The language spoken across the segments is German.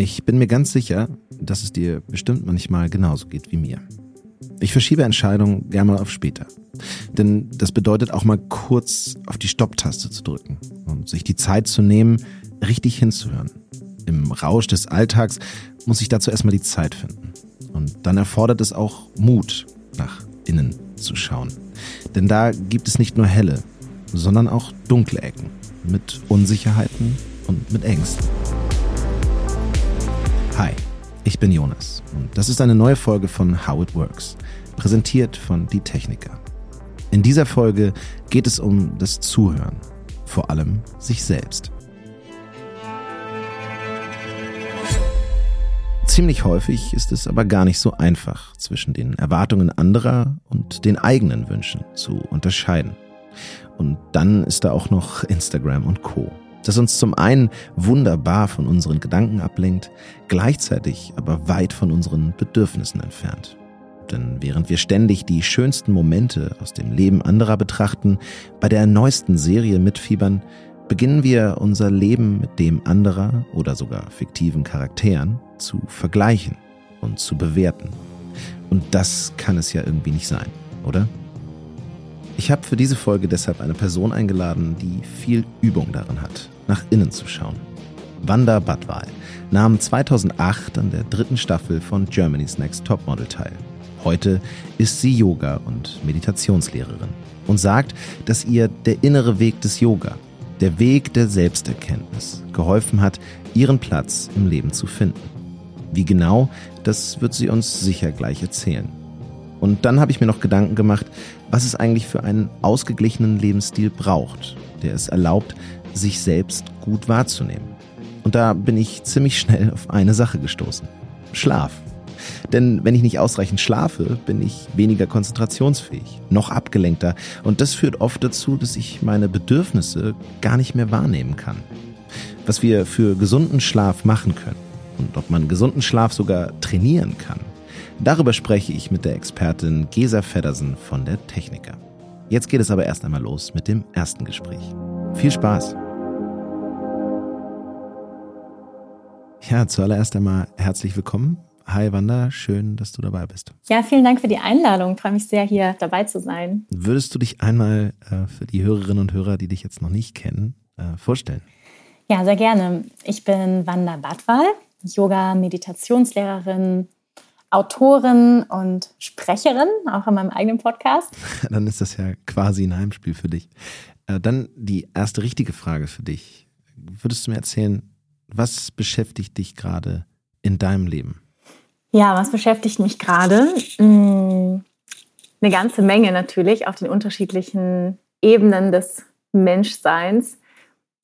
Ich bin mir ganz sicher, dass es dir bestimmt manchmal genauso geht wie mir. Ich verschiebe Entscheidungen gerne mal auf später. Denn das bedeutet auch mal kurz auf die Stopptaste zu drücken und sich die Zeit zu nehmen, richtig hinzuhören. Im Rausch des Alltags muss ich dazu erstmal die Zeit finden. Und dann erfordert es auch Mut, nach innen zu schauen. Denn da gibt es nicht nur helle, sondern auch dunkle Ecken mit Unsicherheiten und mit Ängsten. Hi, ich bin Jonas und das ist eine neue Folge von How It Works, präsentiert von Die Techniker. In dieser Folge geht es um das Zuhören, vor allem sich selbst. Ziemlich häufig ist es aber gar nicht so einfach, zwischen den Erwartungen anderer und den eigenen Wünschen zu unterscheiden. Und dann ist da auch noch Instagram und Co das uns zum einen wunderbar von unseren Gedanken ablenkt, gleichzeitig aber weit von unseren Bedürfnissen entfernt. Denn während wir ständig die schönsten Momente aus dem Leben anderer betrachten, bei der neuesten Serie mitfiebern, beginnen wir unser Leben mit dem anderer oder sogar fiktiven Charakteren zu vergleichen und zu bewerten. Und das kann es ja irgendwie nicht sein, oder? Ich habe für diese Folge deshalb eine Person eingeladen, die viel Übung darin hat, nach innen zu schauen. Wanda Badwal nahm 2008 an der dritten Staffel von Germany's Next Topmodel teil. Heute ist sie Yoga- und Meditationslehrerin und sagt, dass ihr der innere Weg des Yoga, der Weg der Selbsterkenntnis, geholfen hat, ihren Platz im Leben zu finden. Wie genau, das wird sie uns sicher gleich erzählen. Und dann habe ich mir noch Gedanken gemacht, was es eigentlich für einen ausgeglichenen Lebensstil braucht, der es erlaubt, sich selbst gut wahrzunehmen. Und da bin ich ziemlich schnell auf eine Sache gestoßen. Schlaf. Denn wenn ich nicht ausreichend schlafe, bin ich weniger konzentrationsfähig, noch abgelenkter und das führt oft dazu, dass ich meine Bedürfnisse gar nicht mehr wahrnehmen kann. Was wir für gesunden Schlaf machen können und ob man gesunden Schlaf sogar trainieren kann, Darüber spreche ich mit der Expertin Gesa Feddersen von der Techniker. Jetzt geht es aber erst einmal los mit dem ersten Gespräch. Viel Spaß! Ja, zuallererst einmal herzlich willkommen. Hi Wanda, schön, dass du dabei bist. Ja, vielen Dank für die Einladung. Ich freue mich sehr, hier dabei zu sein. Würdest du dich einmal äh, für die Hörerinnen und Hörer, die dich jetzt noch nicht kennen, äh, vorstellen? Ja, sehr gerne. Ich bin Wanda Badwal, Yoga-Meditationslehrerin, Autorin und Sprecherin, auch in meinem eigenen Podcast. Dann ist das ja quasi ein Heimspiel für dich. Äh, dann die erste richtige Frage für dich. Würdest du mir erzählen, was beschäftigt dich gerade in deinem Leben? Ja, was beschäftigt mich gerade? Hm, eine ganze Menge natürlich auf den unterschiedlichen Ebenen des Menschseins.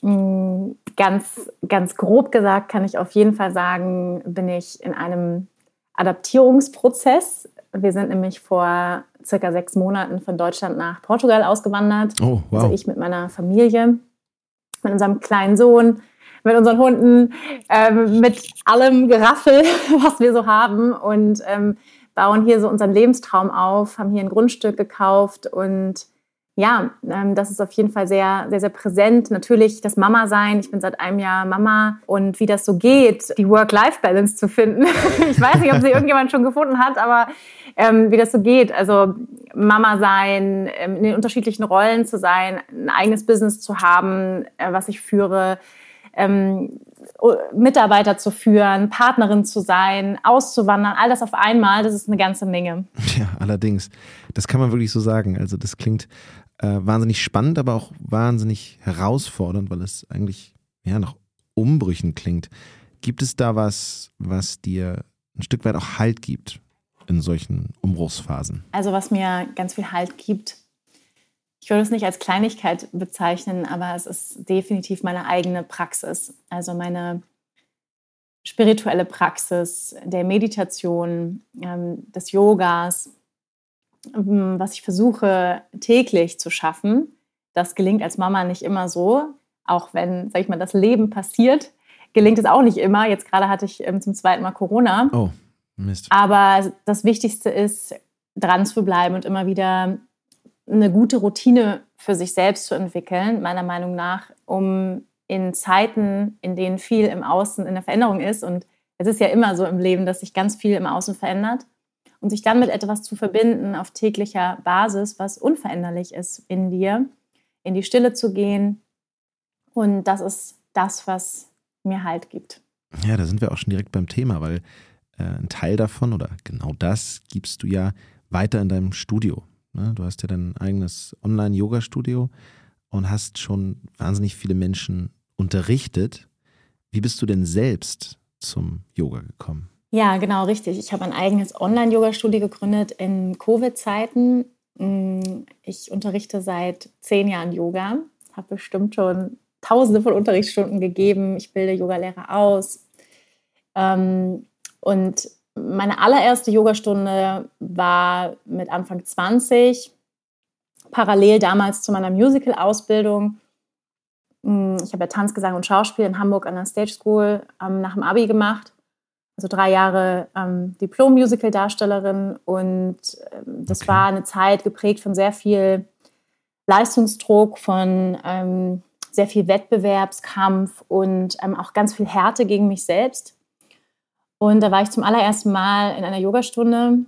Hm, ganz, ganz grob gesagt kann ich auf jeden Fall sagen, bin ich in einem Adaptierungsprozess. Wir sind nämlich vor circa sechs Monaten von Deutschland nach Portugal ausgewandert. Oh, wow. Also ich mit meiner Familie, mit unserem kleinen Sohn, mit unseren Hunden, ähm, mit allem Geraffel, was wir so haben und ähm, bauen hier so unseren Lebenstraum auf, haben hier ein Grundstück gekauft und ja, ähm, das ist auf jeden Fall sehr, sehr, sehr präsent. Natürlich das Mama-Sein. Ich bin seit einem Jahr Mama und wie das so geht, die Work-Life-Balance zu finden. ich weiß nicht, ob sie irgendjemand schon gefunden hat, aber ähm, wie das so geht. Also Mama sein, ähm, in den unterschiedlichen Rollen zu sein, ein eigenes Business zu haben, äh, was ich führe, ähm, Mitarbeiter zu führen, Partnerin zu sein, auszuwandern, all das auf einmal, das ist eine ganze Menge. Ja, allerdings. Das kann man wirklich so sagen. Also das klingt äh, wahnsinnig spannend, aber auch wahnsinnig herausfordernd, weil es eigentlich ja nach Umbrüchen klingt. Gibt es da was, was dir ein Stück weit auch Halt gibt in solchen Umbruchsphasen? Also was mir ganz viel Halt gibt, ich würde es nicht als Kleinigkeit bezeichnen, aber es ist definitiv meine eigene Praxis. Also meine spirituelle Praxis der Meditation, ähm, des Yogas, ähm, was ich versuche täglich zu schaffen. Das gelingt als Mama nicht immer so, auch wenn, sag ich mal, das Leben passiert, gelingt es auch nicht immer. Jetzt gerade hatte ich ähm, zum zweiten Mal Corona. Oh, Mist. Aber das Wichtigste ist, dran zu bleiben und immer wieder eine gute Routine für sich selbst zu entwickeln, meiner Meinung nach, um in Zeiten, in denen viel im Außen in der Veränderung ist und es ist ja immer so im Leben, dass sich ganz viel im Außen verändert. Und sich dann mit etwas zu verbinden auf täglicher Basis, was unveränderlich ist in dir, in die Stille zu gehen. Und das ist das, was mir Halt gibt. Ja, da sind wir auch schon direkt beim Thema, weil äh, ein Teil davon oder genau das gibst du ja weiter in deinem Studio. Ne? Du hast ja dein eigenes Online-Yoga-Studio und hast schon wahnsinnig viele Menschen unterrichtet. Wie bist du denn selbst zum Yoga gekommen? Ja, genau, richtig. Ich habe ein eigenes Online-Yoga-Studio gegründet in Covid-Zeiten. Mm, ich unterrichte seit zehn Jahren Yoga, habe bestimmt schon tausende von Unterrichtsstunden gegeben. Ich bilde Yogalehrer aus. Ähm, und meine allererste Yogastunde war mit Anfang 20, parallel damals zu meiner Musical-Ausbildung. Mm, ich habe ja Tanz, Gesang und Schauspiel in Hamburg an der Stage School ähm, nach dem Abi gemacht. Also drei Jahre ähm, Diplom-Musical-Darstellerin. Und ähm, das okay. war eine Zeit geprägt von sehr viel Leistungsdruck, von ähm, sehr viel Wettbewerbskampf und ähm, auch ganz viel Härte gegen mich selbst. Und da war ich zum allerersten Mal in einer Yogastunde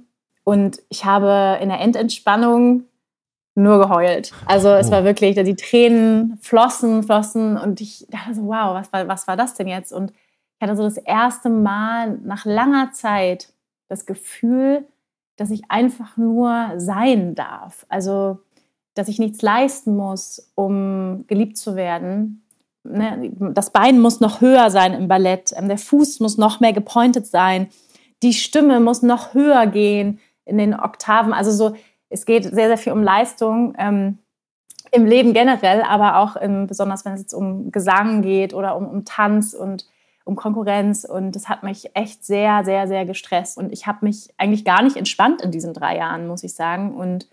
und ich habe in der Endentspannung nur geheult. Also es oh. war wirklich, die Tränen flossen, flossen und ich dachte so, wow, was war, was war das denn jetzt? Und ich hatte so das erste Mal nach langer Zeit das Gefühl, dass ich einfach nur sein darf. Also, dass ich nichts leisten muss, um geliebt zu werden, ne, das Bein muss noch höher sein im Ballett, ähm, der Fuß muss noch mehr gepointet sein, die Stimme muss noch höher gehen in den Oktaven. Also so, es geht sehr, sehr viel um Leistung ähm, im Leben generell, aber auch im, besonders, wenn es jetzt um Gesang geht oder um, um Tanz und um Konkurrenz. Und das hat mich echt sehr, sehr, sehr gestresst. Und ich habe mich eigentlich gar nicht entspannt in diesen drei Jahren, muss ich sagen. Und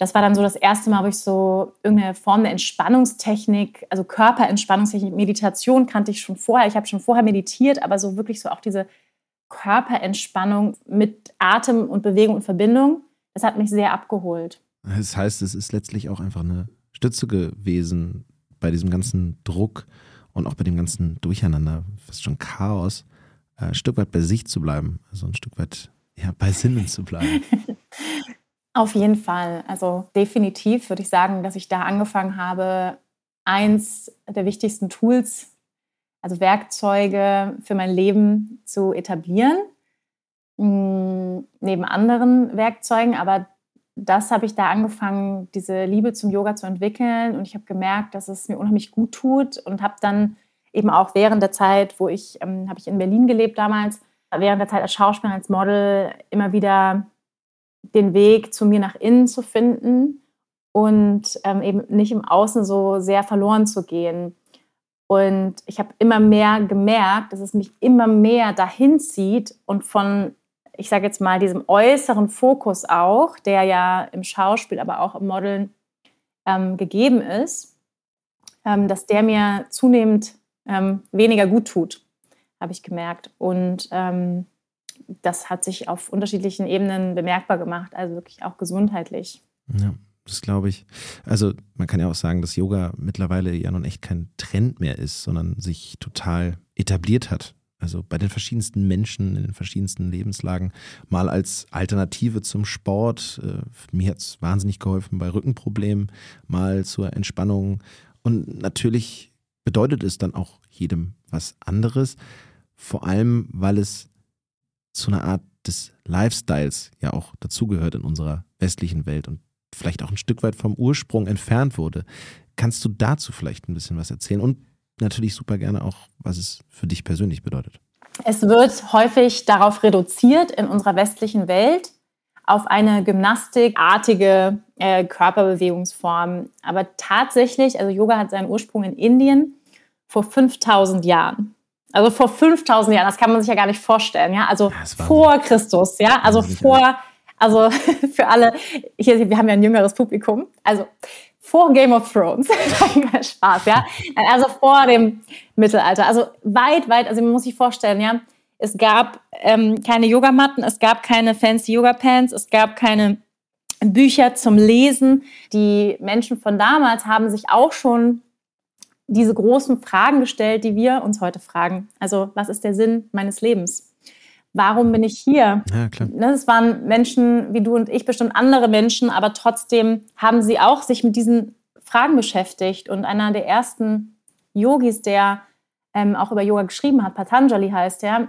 das war dann so das erste Mal, wo ich so irgendeine Form der Entspannungstechnik, also Körperentspannungstechnik, Meditation kannte ich schon vorher. Ich habe schon vorher meditiert, aber so wirklich so auch diese Körperentspannung mit Atem und Bewegung und Verbindung, das hat mich sehr abgeholt. Das heißt, es ist letztlich auch einfach eine Stütze gewesen bei diesem ganzen Druck und auch bei dem ganzen Durcheinander, fast schon Chaos, äh, ein Stück weit bei sich zu bleiben, also ein Stück weit ja, bei Sinnen zu bleiben. Auf jeden Fall. Also definitiv würde ich sagen, dass ich da angefangen habe, eins der wichtigsten Tools, also Werkzeuge für mein Leben zu etablieren, mm, neben anderen Werkzeugen. Aber das habe ich da angefangen, diese Liebe zum Yoga zu entwickeln. Und ich habe gemerkt, dass es mir unheimlich gut tut und habe dann eben auch während der Zeit, wo ich, ähm, habe ich in Berlin gelebt damals, während der Zeit als Schauspielerin, als Model immer wieder den Weg zu mir nach innen zu finden und ähm, eben nicht im Außen so sehr verloren zu gehen. Und ich habe immer mehr gemerkt, dass es mich immer mehr dahin zieht und von, ich sage jetzt mal, diesem äußeren Fokus auch, der ja im Schauspiel, aber auch im Modeln ähm, gegeben ist, ähm, dass der mir zunehmend ähm, weniger gut tut, habe ich gemerkt. Und ähm, das hat sich auf unterschiedlichen Ebenen bemerkbar gemacht, also wirklich auch gesundheitlich. Ja, das glaube ich. Also man kann ja auch sagen, dass Yoga mittlerweile ja nun echt kein Trend mehr ist, sondern sich total etabliert hat. Also bei den verschiedensten Menschen in den verschiedensten Lebenslagen, mal als Alternative zum Sport. Äh, mir hat es wahnsinnig geholfen bei Rückenproblemen, mal zur Entspannung. Und natürlich bedeutet es dann auch jedem was anderes. Vor allem, weil es zu einer Art des Lifestyles ja auch dazugehört in unserer westlichen Welt und vielleicht auch ein Stück weit vom Ursprung entfernt wurde. Kannst du dazu vielleicht ein bisschen was erzählen und natürlich super gerne auch, was es für dich persönlich bedeutet? Es wird häufig darauf reduziert in unserer westlichen Welt auf eine gymnastikartige äh, Körperbewegungsform. Aber tatsächlich, also Yoga hat seinen Ursprung in Indien vor 5000 Jahren. Also vor 5000 Jahren, das kann man sich ja gar nicht vorstellen, ja. Also ja, vor Christus, ja. Also vor, also für alle, hier, wir haben ja ein jüngeres Publikum, also vor Game of Thrones. Spaß, ja. Also vor dem Mittelalter. Also weit, weit, also man muss sich vorstellen, ja. Es gab ähm, keine Yogamatten, es gab keine fancy Yoga-Pants, es gab keine Bücher zum Lesen. Die Menschen von damals haben sich auch schon diese großen Fragen gestellt, die wir uns heute fragen. Also, was ist der Sinn meines Lebens? warum bin ich hier? Ja, klar. Ne, es waren Menschen wie du und ich, bestimmt andere Menschen, aber trotzdem haben sie auch sich mit diesen Fragen beschäftigt. Und einer der ersten Yogis, der ähm, auch über Yoga geschrieben hat, Patanjali heißt der,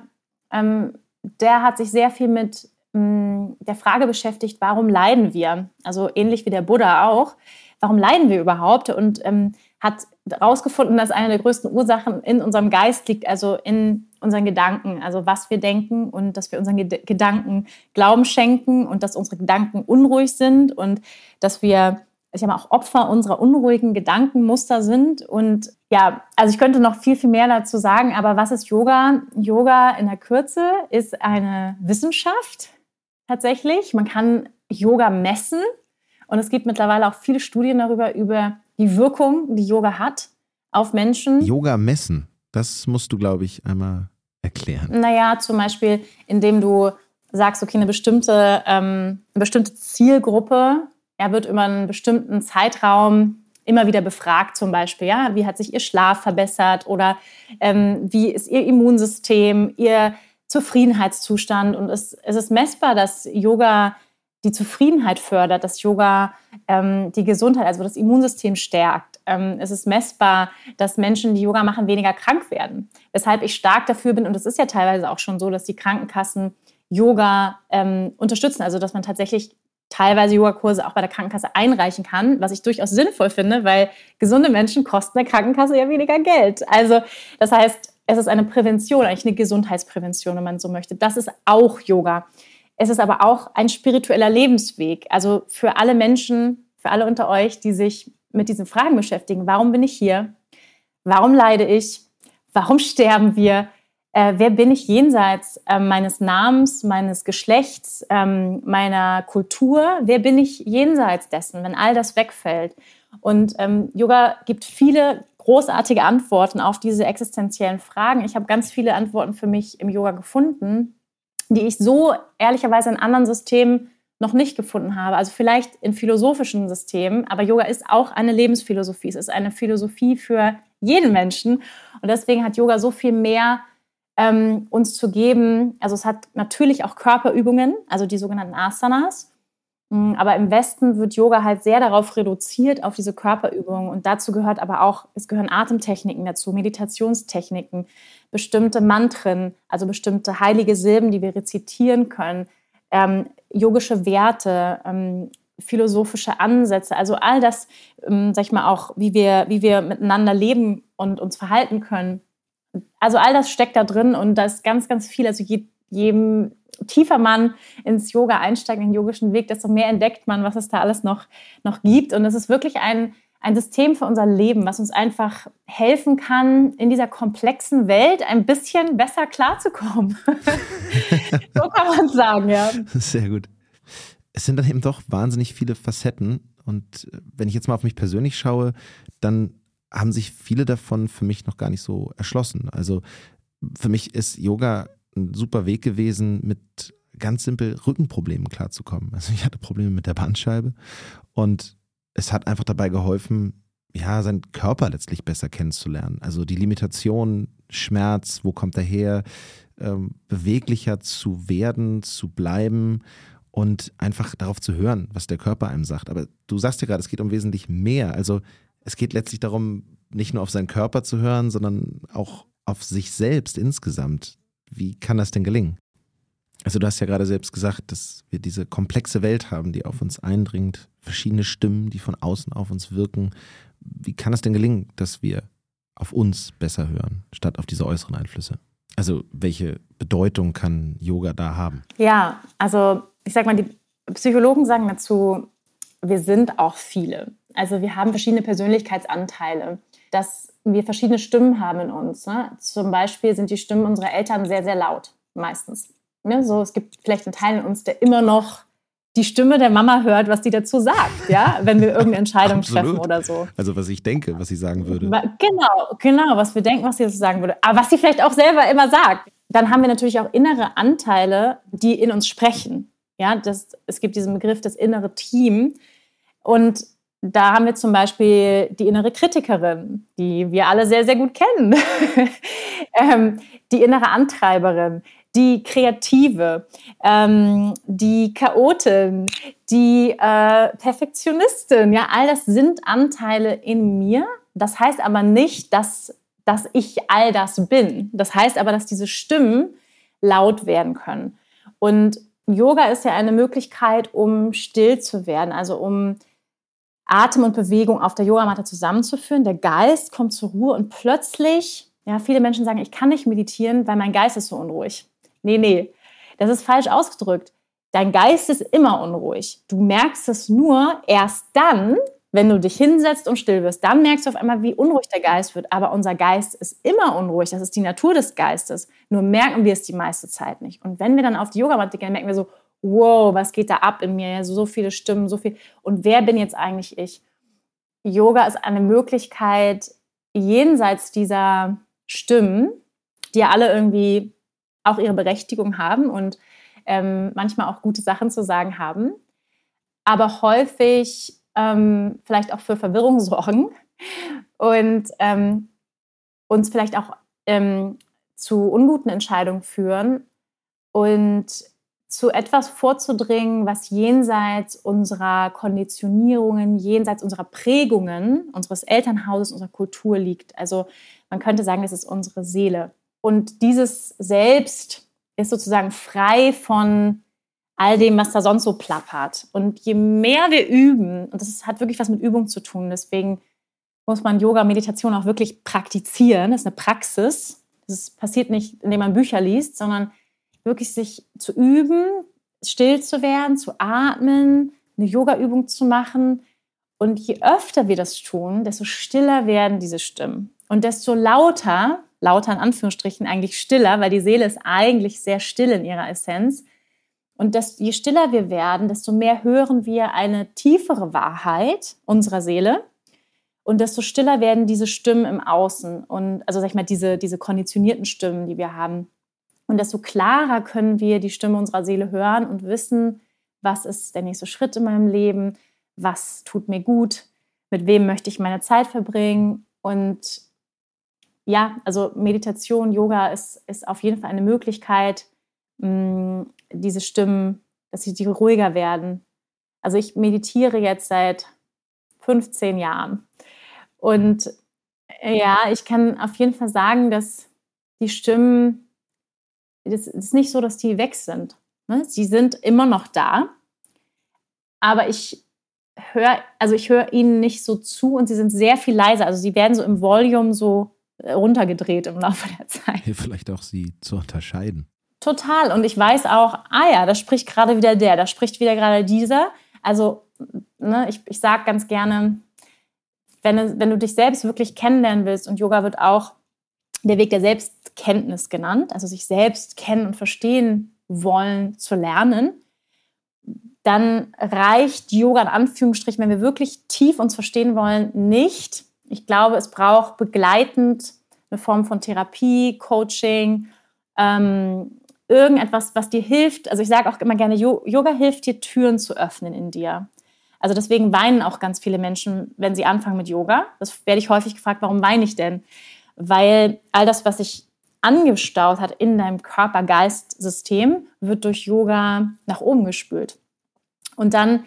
ähm, der hat sich sehr viel mit mh, mm, der Frage beschäftigt, warum leiden wir? Also ähnlich wie der Buddha auch. Warum leiden wir überhaupt? Und ähm, hat herausgefunden, dass eine der größten Ursachen in unserem Geist liegt, also in unseren Gedanken, also was wir denken und dass wir unseren Ged Gedanken Glauben schenken und dass unsere Gedanken unruhig sind und dass wir ich mal, auch Opfer unserer unruhigen Gedankenmuster sind. Und ja, also ich könnte noch viel, viel mehr dazu sagen, aber was ist Yoga? Yoga in der Kürze ist eine Wissenschaft tatsächlich. Man kann Yoga messen und es gibt mittlerweile auch viele Studien darüber, über die Wirkung, die Yoga hat auf Menschen. Yoga messen, das musst du, glaube ich, einmal erklären. Naja, zum Beispiel, indem du sagst, okay, eine bestimmte, ähm, eine bestimmte Zielgruppe ja, wird über einen bestimmten Zeitraum immer wieder befragt, zum Beispiel, ja, wie hat sich ihr Schlaf verbessert oder ähm, wie ist ihr Immunsystem, ihr Zufriedenheitszustand. Und es, es ist messbar, dass Yoga die Zufriedenheit fördert, dass Yoga ähm, die Gesundheit, also das Immunsystem stärkt. Ähm, es ist messbar, dass Menschen, die Yoga machen, weniger krank werden. Weshalb ich stark dafür bin, und es ist ja teilweise auch schon so, dass die Krankenkassen Yoga ähm, unterstützen, also dass man tatsächlich teilweise Yogakurse auch bei der Krankenkasse einreichen kann, was ich durchaus sinnvoll finde, weil gesunde Menschen kosten der Krankenkasse ja weniger Geld. Also das heißt, es ist eine Prävention, eigentlich eine Gesundheitsprävention, wenn man so möchte. Das ist auch Yoga. Es ist aber auch ein spiritueller Lebensweg. Also für alle Menschen, für alle unter euch, die sich mit diesen Fragen beschäftigen. Warum bin ich hier? Warum leide ich? Warum sterben wir? Äh, wer bin ich jenseits äh, meines Namens, meines Geschlechts, ähm, meiner Kultur? Wer bin ich jenseits dessen, wenn all das wegfällt? Und ähm, Yoga gibt viele großartige Antworten auf diese existenziellen Fragen. Ich habe ganz viele Antworten für mich im Yoga gefunden die ich so ehrlicherweise in anderen Systemen noch nicht gefunden habe. Also vielleicht in philosophischen Systemen, aber Yoga ist auch eine Lebensphilosophie. Es ist eine Philosophie für jeden Menschen. Und deswegen hat Yoga so viel mehr ähm, uns zu geben. Also es hat natürlich auch Körperübungen, also die sogenannten Asanas. Mm, aber im Westen wird Yoga halt sehr darauf reduziert, auf diese Körperübungen. Und dazu gehört aber auch, es gehören Atemtechniken dazu, Meditationstechniken, bestimmte Mantren, also bestimmte heilige Silben, die wir rezitieren können, ähm, yogische Werte, ähm, philosophische Ansätze, also all das, ähm, sag ich mal, auch, wie wir, wie wir miteinander leben und uns verhalten können. Also all das steckt da drin und da ist ganz, ganz viel. Also je, jedem tiefer man ins Yoga einsteigt, in den yogischen Weg, desto mehr entdeckt man, was es da alles noch, noch gibt. Und es ist wirklich ein, ein System für unser Leben, was uns einfach helfen kann, in dieser komplexen Welt ein bisschen besser klarzukommen. so kann man sagen, ja. Sehr gut. Es sind dann eben doch wahnsinnig viele Facetten. Und äh, wenn ich jetzt mal auf mich persönlich schaue, dann haben sich viele davon für mich noch gar nicht so erschlossen. Also für mich ist Yoga ein super Weg gewesen, mit ganz simpel Rückenproblemen klarzukommen. Also ich hatte Probleme mit der Bandscheibe und es hat einfach dabei geholfen, ja, seinen Körper letztlich besser kennenzulernen. Also die Limitation, Schmerz, wo kommt er her, ähm, beweglicher zu werden, zu bleiben und einfach darauf zu hören, was der Körper einem sagt. Aber du sagst ja gerade, es geht um wesentlich mehr. Also es geht letztlich darum, nicht nur auf seinen Körper zu hören, sondern auch auf sich selbst insgesamt. Wie kann das denn gelingen? Also du hast ja gerade selbst gesagt, dass wir diese komplexe Welt haben, die auf uns eindringt, verschiedene Stimmen, die von außen auf uns wirken. Wie kann es denn gelingen, dass wir auf uns besser hören, statt auf diese äußeren Einflüsse? Also welche Bedeutung kann Yoga da haben? Ja, also ich sag mal, die Psychologen sagen dazu, wir sind auch viele. Also wir haben verschiedene Persönlichkeitsanteile. Das wir verschiedene Stimmen haben in uns. Ne? Zum Beispiel sind die Stimmen unserer Eltern sehr, sehr laut, meistens. Ne? So, es gibt vielleicht einen Teil in uns, der immer noch die Stimme der Mama hört, was die dazu sagt, ja, wenn wir irgendeine Entscheidung treffen oder so. Also was ich denke, was sie sagen würde. Genau, genau, was wir denken, was sie dazu sagen würde. Aber was sie vielleicht auch selber immer sagt. Dann haben wir natürlich auch innere Anteile, die in uns sprechen. Ja, das, es gibt diesen Begriff das innere Team. Und da haben wir zum Beispiel die innere Kritikerin, die wir alle sehr, sehr gut kennen. ähm, die innere Antreiberin, die Kreative, ähm, die Chaotin, die äh, Perfektionistin. Ja, all das sind Anteile in mir. Das heißt aber nicht, dass, dass ich all das bin. Das heißt aber, dass diese Stimmen laut werden können. Und Yoga ist ja eine Möglichkeit, um still zu werden, also um Atem und Bewegung auf der Yogamatte zusammenzuführen. Der Geist kommt zur Ruhe und plötzlich, ja, viele Menschen sagen, ich kann nicht meditieren, weil mein Geist ist so unruhig. Nee, nee, das ist falsch ausgedrückt. Dein Geist ist immer unruhig. Du merkst es nur erst dann, wenn du dich hinsetzt und still wirst. Dann merkst du auf einmal, wie unruhig der Geist wird. Aber unser Geist ist immer unruhig. Das ist die Natur des Geistes. Nur merken wir es die meiste Zeit nicht. Und wenn wir dann auf die Yogamatte gehen, merken wir so, wow, was geht da ab in mir? So viele Stimmen, so viel. Und wer bin jetzt eigentlich ich? Yoga ist eine Möglichkeit, jenseits dieser Stimmen, die ja alle irgendwie auch ihre Berechtigung haben und ähm, manchmal auch gute Sachen zu sagen haben, aber häufig ähm, vielleicht auch für Verwirrung sorgen und ähm, uns vielleicht auch ähm, zu unguten Entscheidungen führen und zu etwas vorzudringen, was jenseits unserer Konditionierungen, jenseits unserer Prägungen, unseres Elternhauses, unserer Kultur liegt. Also man könnte sagen, das ist unsere Seele. Und dieses Selbst ist sozusagen frei von all dem, was da sonst so plappert. Und je mehr wir üben, und das hat wirklich was mit Übung zu tun, deswegen muss man Yoga, Meditation auch wirklich praktizieren. Das ist eine Praxis. Das passiert nicht, indem man Bücher liest, sondern wirklich sich zu üben, still zu werden, zu atmen, eine Yoga-Übung zu machen. Und je öfter wir das tun, desto stiller werden diese Stimmen. Und desto lauter, lauter in Anführungsstrichen eigentlich stiller, weil die Seele ist eigentlich sehr still in ihrer Essenz. Und desto, je stiller wir werden, desto mehr hören wir eine tiefere Wahrheit unserer Seele. Und desto stiller werden diese Stimmen im Außen. Und also sag ich mal, diese, diese konditionierten Stimmen, die wir haben. Und desto klarer können wir die Stimme unserer Seele hören und wissen, was ist der nächste Schritt in meinem Leben, was tut mir gut, mit wem möchte ich meine Zeit verbringen. Und ja, also Meditation, Yoga ist, ist auf jeden Fall eine Möglichkeit, mh, diese Stimmen, dass sie die ruhiger werden. Also ich meditiere jetzt seit 15 Jahren. Und ja, ich kann auf jeden Fall sagen, dass die Stimmen es ist nicht so, dass die weg sind. Ne? Sie sind immer noch da, aber ich höre, also ich höre ihnen nicht so zu und sie sind sehr viel leiser. Also sie werden so im Volume so äh, runtergedreht im Laufe der Zeit. Vielleicht auch sie zu unterscheiden. Total. Und ich weiß auch, ah ja, da spricht gerade wieder der, da spricht wieder gerade dieser. Also, ne, ich, ich sage ganz gerne, wenn, wenn du dich selbst wirklich kennenlernen willst, und Yoga wird auch der Weg der Selbstkenntnis genannt, also sich selbst kennen und verstehen wollen zu lernen, dann reicht Yoga in Anführungsstrichen, wenn wir wirklich tief uns verstehen wollen, nicht. Ich glaube, es braucht begleitend eine Form von Therapie, Coaching, ähm, irgendetwas, was dir hilft. Also ich sage auch immer gerne, Yoga hilft dir, Türen zu öffnen in dir. Also deswegen weinen auch ganz viele Menschen, wenn sie anfangen mit Yoga. Das werde ich häufig gefragt, warum weine ich denn? weil all das, was sich angestaut hat in deinem Körper-Geist-System, wird durch Yoga nach oben gespült. Und dann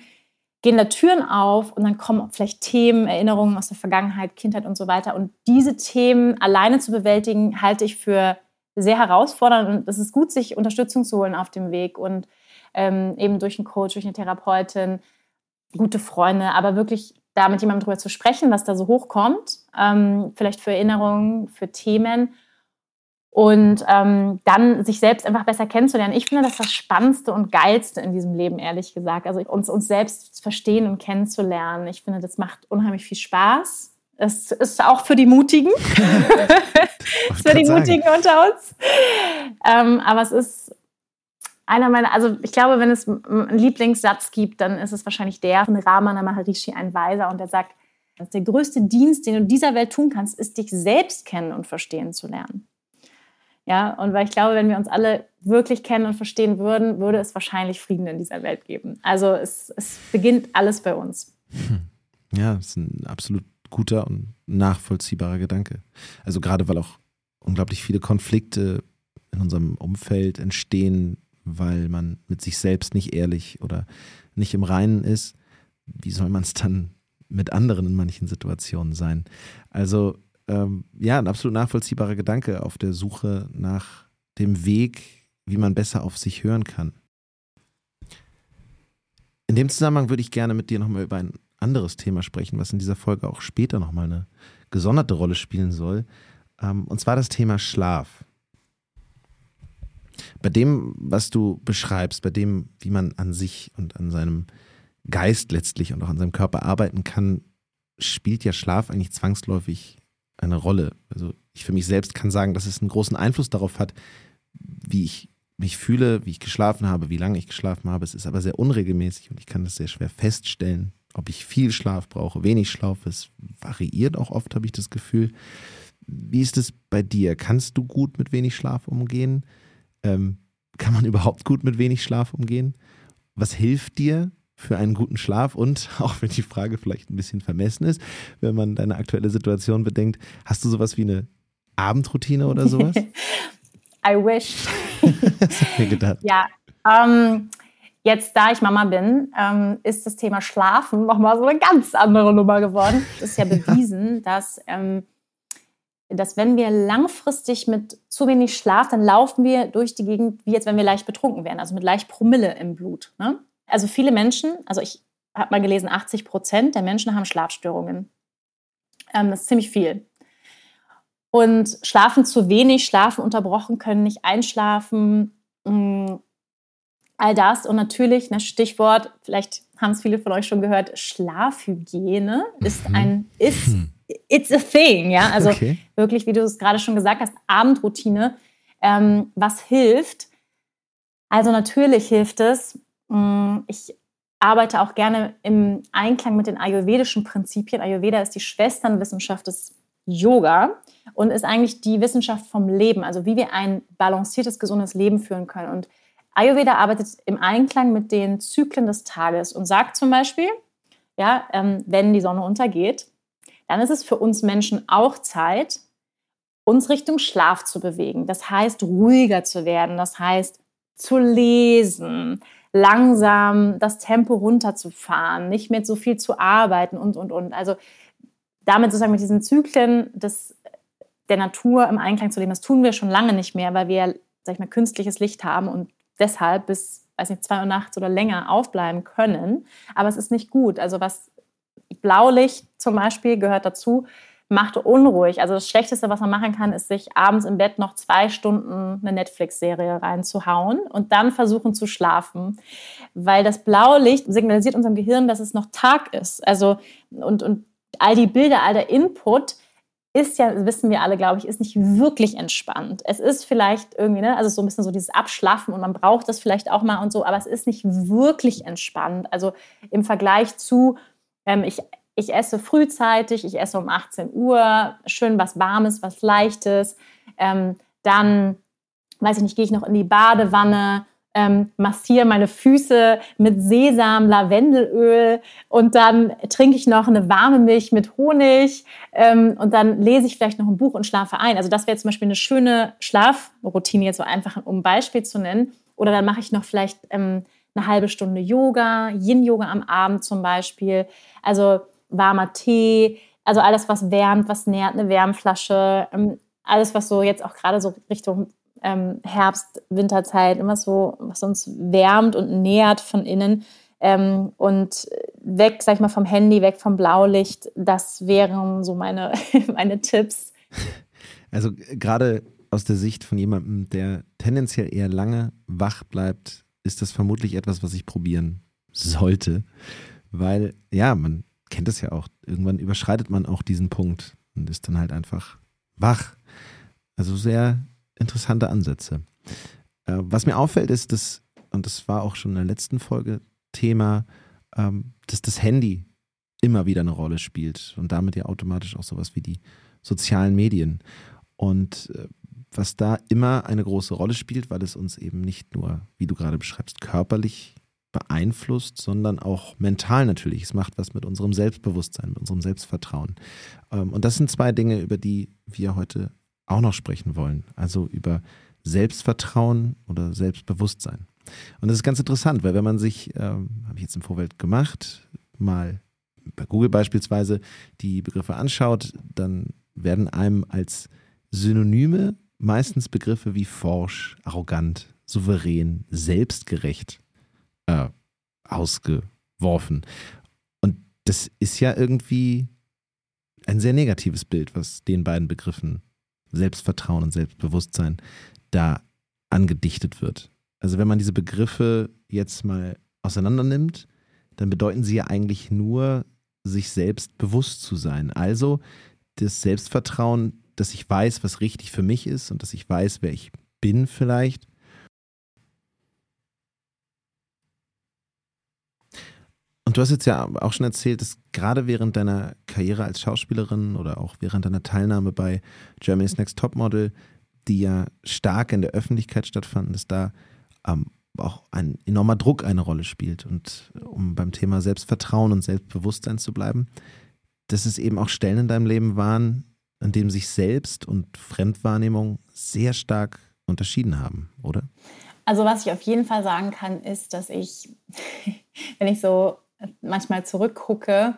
gehen da Türen auf und dann kommen vielleicht Themen, Erinnerungen aus der Vergangenheit, Kindheit und so weiter. Und diese Themen alleine zu bewältigen, halte ich für sehr herausfordernd. Und es ist gut, sich Unterstützung zu holen auf dem Weg und ähm, eben durch einen Coach, durch eine Therapeutin, gute Freunde, aber wirklich da mit jemandem drüber zu sprechen, was da so hochkommt, ähm, vielleicht für Erinnerungen, für Themen und ähm, dann sich selbst einfach besser kennenzulernen. Ich finde das das Spannendste und Geilste in diesem Leben, ehrlich gesagt. Also uns, uns selbst verstehen und kennenzulernen. Ich finde, das macht unheimlich viel Spaß. Es ist auch für die Mutigen. für die Mutigen unter uns. Ähm, aber es ist einer meiner, also ich glaube, wenn es einen Lieblingssatz gibt, dann ist es wahrscheinlich der von Ramana Maharishi, ein Weiser, und der sagt, dass der größte Dienst, den du dieser Welt tun kannst, ist, dich selbst kennen und verstehen zu lernen. Ja, und weil ich glaube, wenn wir uns alle wirklich kennen und verstehen würden, würde es wahrscheinlich Frieden in dieser Welt geben. Also es, es beginnt alles bei uns. Hm. Ja, das ist ein absolut guter und nachvollziehbarer Gedanke. Also gerade weil auch unglaublich viele Konflikte in unserem Umfeld entstehen, weil man mit sich selbst nicht ehrlich oder nicht im Reinen ist, wie soll man es dann mit anderen in manchen Situationen sein? Also ähm, ja, ein absolut nachvollziehbarer Gedanke auf der Suche nach dem Weg, wie man besser auf sich hören kann. In dem Zusammenhang würde ich gerne mit dir nochmal über ein anderes Thema sprechen, was in dieser Folge auch später nochmal eine gesonderte Rolle spielen soll. Ähm, und zwar das Thema Schlaf. Bei dem, was du beschreibst, bei dem, wie man an sich und an seinem Geist letztlich und auch an seinem Körper arbeiten kann, spielt ja Schlaf eigentlich zwangsläufig eine Rolle. Also ich für mich selbst kann sagen, dass es einen großen Einfluss darauf hat, wie ich mich fühle, wie ich geschlafen habe, wie lange ich geschlafen habe. Es ist aber sehr unregelmäßig und ich kann das sehr schwer feststellen, ob ich viel Schlaf brauche, wenig Schlaf. Es variiert auch oft, habe ich das Gefühl. Wie ist es bei dir? Kannst du gut mit wenig Schlaf umgehen? Ähm, kann man überhaupt gut mit wenig Schlaf umgehen? Was hilft dir für einen guten Schlaf? Und auch wenn die Frage vielleicht ein bisschen vermessen ist, wenn man deine aktuelle Situation bedenkt, hast du sowas wie eine Abendroutine oder sowas? I wish. das hab ich mir gedacht. Ja, ähm, jetzt da ich Mama bin, ähm, ist das Thema Schlafen nochmal so eine ganz andere Nummer geworden. Es ist ja bewiesen, dass, ähm, dass wenn wir langfristig mit zu wenig Schlaf, dann laufen wir durch die Gegend, wie jetzt wenn wir leicht betrunken wären, also mit leicht Promille im Blut. Ne? Also viele Menschen, also ich habe mal gelesen, 80 Prozent der Menschen haben Schlafstörungen. Ähm, das ist ziemlich viel. Und schlafen zu wenig, schlafen unterbrochen können, nicht einschlafen, mh, mm, all das. Und natürlich, ne, Stichwort, vielleicht haben es viele von euch schon gehört, Schlafhygiene ist mhm. ein, ist, hm. it's a thing, ja. Also okay. wirklich, wie du es gerade schon gesagt hast, Abendroutine, ähm, was hilft. Also natürlich hilft es, ich arbeite auch gerne im Einklang mit den ayurvedischen Prinzipien. Ayurveda ist die Schwesternwissenschaft des Yoga und ist eigentlich die Wissenschaft vom Leben, also wie wir ein balanciertes, gesundes Leben führen können. Und Ayurveda arbeitet im Einklang mit den Zyklen des Tages und sagt zum Beispiel, ja, ähm, wenn die Sonne untergeht, dann ist es für uns Menschen auch Zeit, uns Richtung Schlaf zu bewegen. Das heißt, ruhiger zu werden, das heißt, zu lesen, langsam das Tempo runterzufahren, nicht mehr so viel zu arbeiten und, und, und. Also damit sozusagen mit diesen Zyklen des, der Natur im Einklang zu leben, das tun wir schon lange nicht mehr, weil wir, sag ich mal, künstliches Licht haben und deshalb bis, weiß nicht, zwei Uhr nachts oder länger aufbleiben können. Aber es ist nicht gut. Also was Blaulicht zum Beispiel gehört dazu, macht unruhig. Also das Schlechteste, was man machen kann, ist sich abends im Bett noch zwei Stunden eine Netflix-Serie reinzuhauen und dann versuchen zu schlafen. Weil das Blaulicht signalisiert unserem Gehirn, dass es noch Tag ist. Also und, und all die Bilder, all der Input ist ja, wissen wir alle, glaube ich, ist nicht wirklich entspannt. Es ist vielleicht irgendwie, ne, also so ein bisschen so dieses Abschlaffen und man braucht das vielleicht auch mal und so, aber es ist nicht wirklich entspannt. Also im Vergleich zu, ähm, ich, ich esse frühzeitig, ich esse um 18 Uhr, schön was Warmes, was Leichtes, ähm, dann, weiß ich nicht, gehe ich noch in die Badewanne, ähm, massiere meine Füße mit Sesam, Lavendelöl und dann trinke ich noch eine warme Milch mit Honig ähm, und dann lese ich vielleicht noch ein Buch und schlafe ein. Also das wäre zum Beispiel eine schöne Schlafroutine, jetzt so einfach, um ein Beispiel zu nennen. Oder dann mache ich noch vielleicht ähm, eine halbe Stunde Yoga, Yin-Yoga am Abend zum Beispiel. Also warmer Tee, also alles, was wärmt, was nährt, eine Wärmflasche, ähm, alles, was so jetzt auch gerade so Richtung ähm, Herbst, Winterzeit, immer so, was uns wärmt und nährt von innen. Ähm, und weg, sag ich mal, vom Handy, weg vom Blaulicht. Das wären so meine, meine Tipps. Also gerade aus der Sicht von jemandem, der tendenziell eher lange wach bleibt, ist das vermutlich etwas, was ich probieren sollte. Weil, ja, man kennt es ja auch. Irgendwann überschreitet man auch diesen Punkt und ist dann halt einfach wach. Also sehr interessante Ansätze. Äh, was mir auffällt, ist, dass, und das war auch schon in der letzten Folge Thema, ähm, dass das Handy immer wieder eine Rolle spielt und damit ja automatisch auch sowas wie die sozialen Medien. Und äh, was da immer eine große Rolle spielt, weil es uns eben nicht nur, wie du gerade beschreibst, körperlich beeinflusst, sondern auch mental natürlich. Es macht was mit unserem Selbstbewusstsein, mit unserem Selbstvertrauen. Ähm, und das sind zwei Dinge, über die wir heute auch noch sprechen wollen. Also über Selbstvertrauen oder Selbstbewusstsein. Und das ist ganz interessant, weil wenn man sich, ähm, habe ich jetzt im Vorfeld gemacht, mal bei Google beispielsweise die Begriffe anschaut, dann werden einem als Synonyme meistens Begriffe wie forsch, arrogant, souverän, selbstgerecht äh, ausgeworfen. Und das ist ja irgendwie ein sehr negatives Bild, was den beiden Begriffen Selbstvertrauen und Selbstbewusstsein da angedichtet wird. Also wenn man diese Begriffe jetzt mal auseinander nimmt, dann bedeuten sie ja eigentlich nur, sich selbst bewusst zu sein. Also das Selbstvertrauen, dass ich weiß, was richtig für mich ist und dass ich weiß, wer ich bin vielleicht. Und du hast jetzt ja auch schon erzählt, dass gerade während deiner Karriere als Schauspielerin oder auch während deiner Teilnahme bei Germany's Next Topmodel, die ja stark in der Öffentlichkeit stattfanden, dass da ähm, auch ein enormer Druck eine Rolle spielt. Und um beim Thema Selbstvertrauen und Selbstbewusstsein zu bleiben, dass es eben auch Stellen in deinem Leben waren, an denen sich Selbst- und Fremdwahrnehmung sehr stark unterschieden haben, oder? Also was ich auf jeden Fall sagen kann, ist, dass ich, wenn ich so manchmal zurückgucke,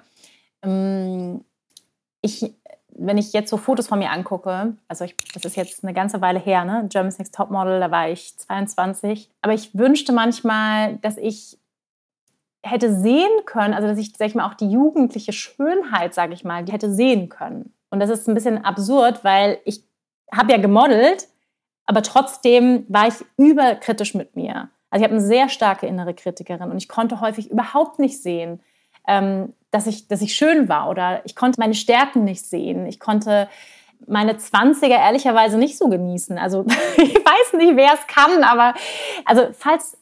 ähm, ich wenn ich jetzt so Fotos von mir angucke, also ich, das ist jetzt eine ganze Weile her, ne? Germany's Next Topmodel, da war ich 22. Aber ich wünschte manchmal, dass ich hätte sehen können, also dass ich, sag ich mal, auch die jugendliche Schönheit, sage ich mal, die hätte sehen können. Und das ist ein bisschen absurd, weil ich habe ja gemodelt, aber trotzdem war ich überkritisch mit mir. Also ich habe eine sehr starke innere Kritikerin und ich konnte häufig überhaupt nicht sehen, ähm, dass, ich, dass ich schön war oder ich konnte meine Stärken nicht sehen. Ich konnte meine 20er ehrlicherweise nicht so genießen. Also ich weiß nicht, wer es kann, aber also falls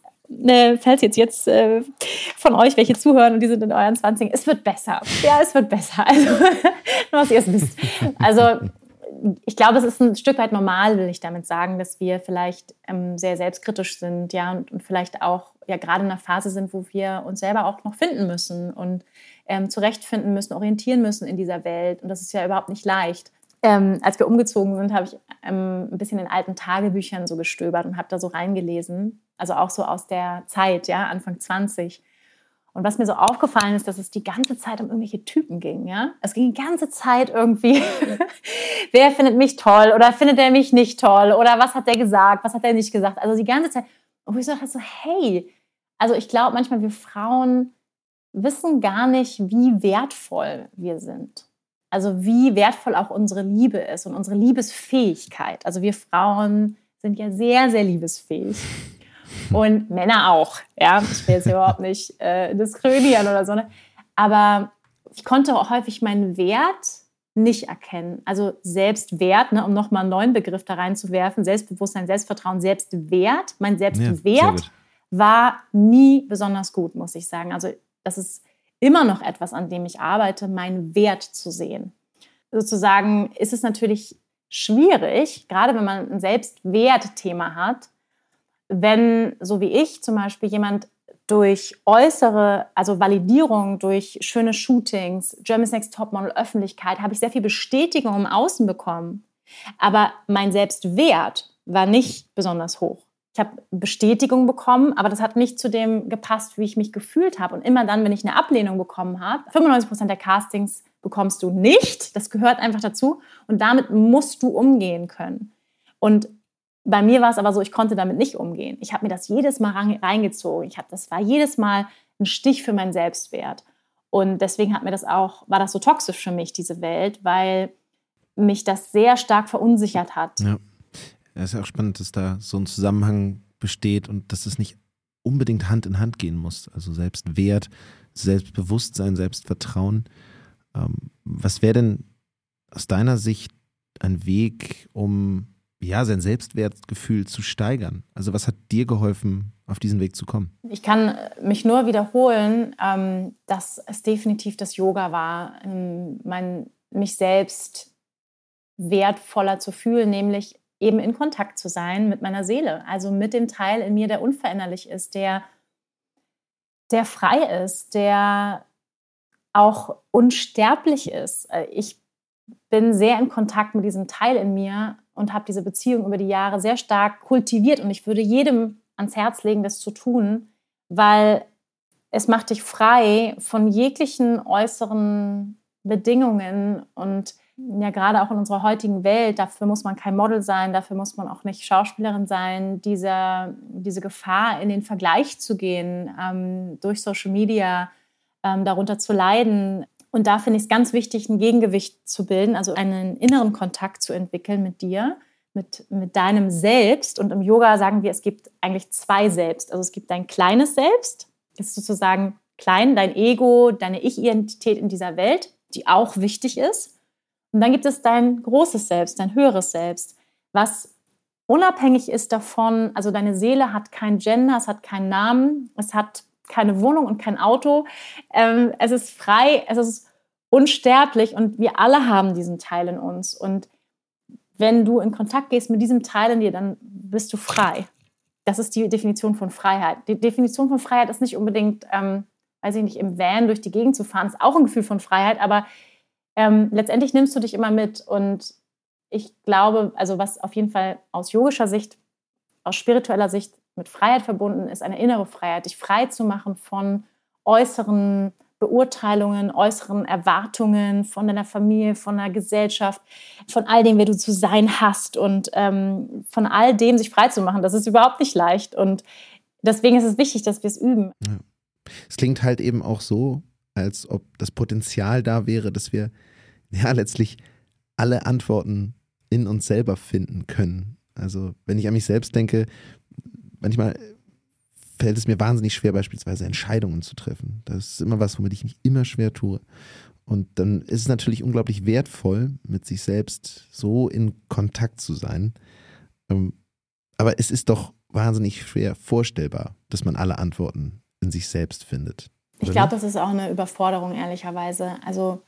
äh, falls jetzt jetzt äh, von euch welche zuhören und die sind in euren 20 es wird besser. Ja, es wird besser. Also, nur was ihr es wisst. Also, ich glaube, es ist ein Stück weit normal, will ich damit sagen, dass wir vielleicht ähm, sehr selbstkritisch sind, ja, und, und, vielleicht auch ja gerade in einer Phase sind, wo wir uns selber auch noch finden müssen und ähm, zurechtfinden müssen, orientieren müssen in dieser Welt. Und das ist ja überhaupt nicht leicht. Ähm, als wir umgezogen sind, habe ich ähm, ein bisschen in alten Tagebüchern so gestöbert und habe da so reingelesen. Also auch so aus der Zeit, ja, Anfang 20. Und was mir so aufgefallen ist, dass es die ganze Zeit um irgendwelche Typen ging. Ja? Es ging die ganze Zeit irgendwie, wer findet mich toll oder findet er mich nicht toll oder was hat der gesagt, was hat er nicht gesagt. Also die ganze Zeit. Und ich so dachte, so, hey, also ich glaube manchmal, wir Frauen wissen gar nicht, wie wertvoll wir sind. Also wie wertvoll auch unsere Liebe ist und unsere Liebesfähigkeit. Also wir Frauen sind ja sehr, sehr liebesfähig. Und Männer auch. Ja, ich will jetzt überhaupt nicht äh, diskriminieren oder so. Ne? Aber ich konnte auch häufig meinen Wert nicht erkennen. Also Selbstwert, ne, um nochmal einen neuen Begriff da reinzuwerfen, Selbstbewusstsein, Selbstvertrauen, Selbstwert. Mein Selbstwert ja, war nie besonders gut, muss ich sagen. Also das ist immer noch etwas, an dem ich arbeite, meinen Wert zu sehen. Sozusagen ist es natürlich schwierig, gerade wenn man ein Selbstwertthema hat, wenn, so wie ich zum Beispiel, jemand durch äußere, also Validierung, durch schöne Shootings, Germany's Next Topmodel, Öffentlichkeit, habe ich sehr viel Bestätigung im Außen bekommen. Aber mein Selbstwert war nicht besonders hoch. Ich habe Bestätigung bekommen, aber das hat nicht zu dem gepasst, wie ich mich gefühlt habe. Und immer dann, wenn ich eine Ablehnung bekommen habe, 95 Prozent der Castings bekommst du nicht. Das gehört einfach dazu. Und damit musst du umgehen können. Und bei mir war es aber so, ich konnte damit nicht umgehen. Ich habe mir das jedes Mal reingezogen. Ich habe, das war jedes Mal ein Stich für meinen Selbstwert. Und deswegen hat mir das auch, war das so toxisch für mich, diese Welt, weil mich das sehr stark verunsichert hat. Ja. Es ist ja auch spannend, dass da so ein Zusammenhang besteht und dass es nicht unbedingt Hand in Hand gehen muss. Also Selbstwert, Selbstbewusstsein, Selbstvertrauen. Ähm, was wäre denn aus deiner Sicht ein Weg, um ja, sein Selbstwertgefühl zu steigern? Also was hat dir geholfen, auf diesen Weg zu kommen? Ich kann mich nur wiederholen, ähm, dass es definitiv das Yoga war, mein, mich selbst wertvoller zu fühlen, nämlich eben in Kontakt zu sein mit meiner Seele, also mit dem Teil in mir, der unveränderlich ist, der, der frei ist, der auch unsterblich ist. Äh, ich bin sehr in Kontakt mit diesem Teil in mir und habe diese Beziehung über die Jahre sehr stark kultiviert. Und ich würde jedem ans Herz legen, das zu tun, weil es macht dich frei von jeglichen äußeren Bedingungen und ja gerade auch in unserer heutigen Welt, dafür muss man kein Model sein, dafür muss man auch nicht Schauspielerin sein, diese, diese Gefahr in den Vergleich zu gehen, ähm, durch Social Media ähm, darunter zu leiden. Und da finde ich es ganz wichtig, ein Gegengewicht zu bilden, also einen inneren Kontakt zu entwickeln mit dir, mit, mit deinem Selbst. Und im Yoga sagen wir, es gibt eigentlich zwei Selbst. Also es gibt dein kleines Selbst, das ist sozusagen klein, dein Ego, deine Ich-Identität in dieser Welt, die auch wichtig ist. Und dann gibt es dein großes Selbst, dein höheres Selbst, was unabhängig ist davon, also deine Seele hat kein Gender, es hat keinen Namen, es hat keine Wohnung und kein Auto. Ähm, es ist frei, es ist unsterblich und wir alle haben diesen Teil in uns. Und wenn du in Kontakt gehst mit diesem Teil in dir, dann bist du frei. Das ist die Definition von Freiheit. Die Definition von Freiheit ist nicht unbedingt, ähm, weiß ich nicht, im Van durch die Gegend zu fahren, ist auch ein Gefühl von Freiheit, aber ähm, letztendlich nimmst du dich immer mit. Und ich glaube, also was auf jeden Fall aus yogischer Sicht, aus spiritueller Sicht mit Freiheit verbunden ist, eine innere Freiheit, dich frei zu machen von äußeren Beurteilungen, äußeren Erwartungen von deiner Familie, von der Gesellschaft, von all dem, wer du zu sein hast und ähm, von all dem sich frei zu machen. Das ist überhaupt nicht leicht und deswegen ist es wichtig, dass wir es üben. Ja. Es klingt halt eben auch so, als ob das Potenzial da wäre, dass wir ja letztlich alle Antworten in uns selber finden können. Also wenn ich an mich selbst denke, manchmal fällt es mir wahnsinnig schwer, beispielsweise Entscheidungen zu treffen. Das ist immer was, womit ich mich immer schwer tue. Und dann ist es natürlich unglaublich wertvoll, mit sich selbst so in Kontakt zu sein. Ähm, aber es ist doch wahnsinnig schwer vorstellbar, dass man alle Antworten in sich selbst findet. Ich glaube, das ist auch eine Überforderung, ehrlicherweise. Also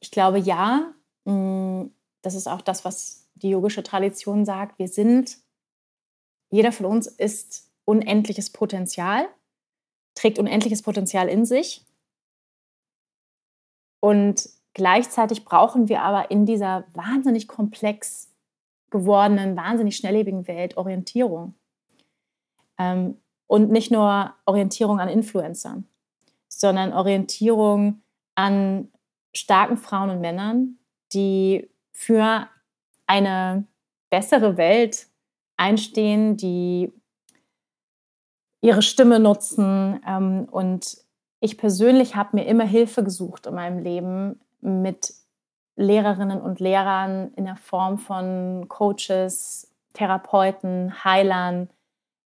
ich glaube, ja, mm, das ist auch das, was die yogische Tradition sagt. Wir sind, jeder von uns ist unendliches Potenzial, trägt unendliches Potenzial in sich. Und gleichzeitig brauchen wir aber in dieser wahnsinnig komplex gewordenen, wahnsinnig schnelllebigen Welt Orientierung. Ähm, und nicht nur Orientierung an Influencern sondern Orientierung an starken Frauen und Männern, die für eine bessere Welt einstehen, die ihre Stimme nutzen. Ähm, und ich persönlich habe mir immer Hilfe gesucht in meinem Leben mit Lehrerinnen und Lehrern in der Form von Coaches, Therapeuten, Heilern,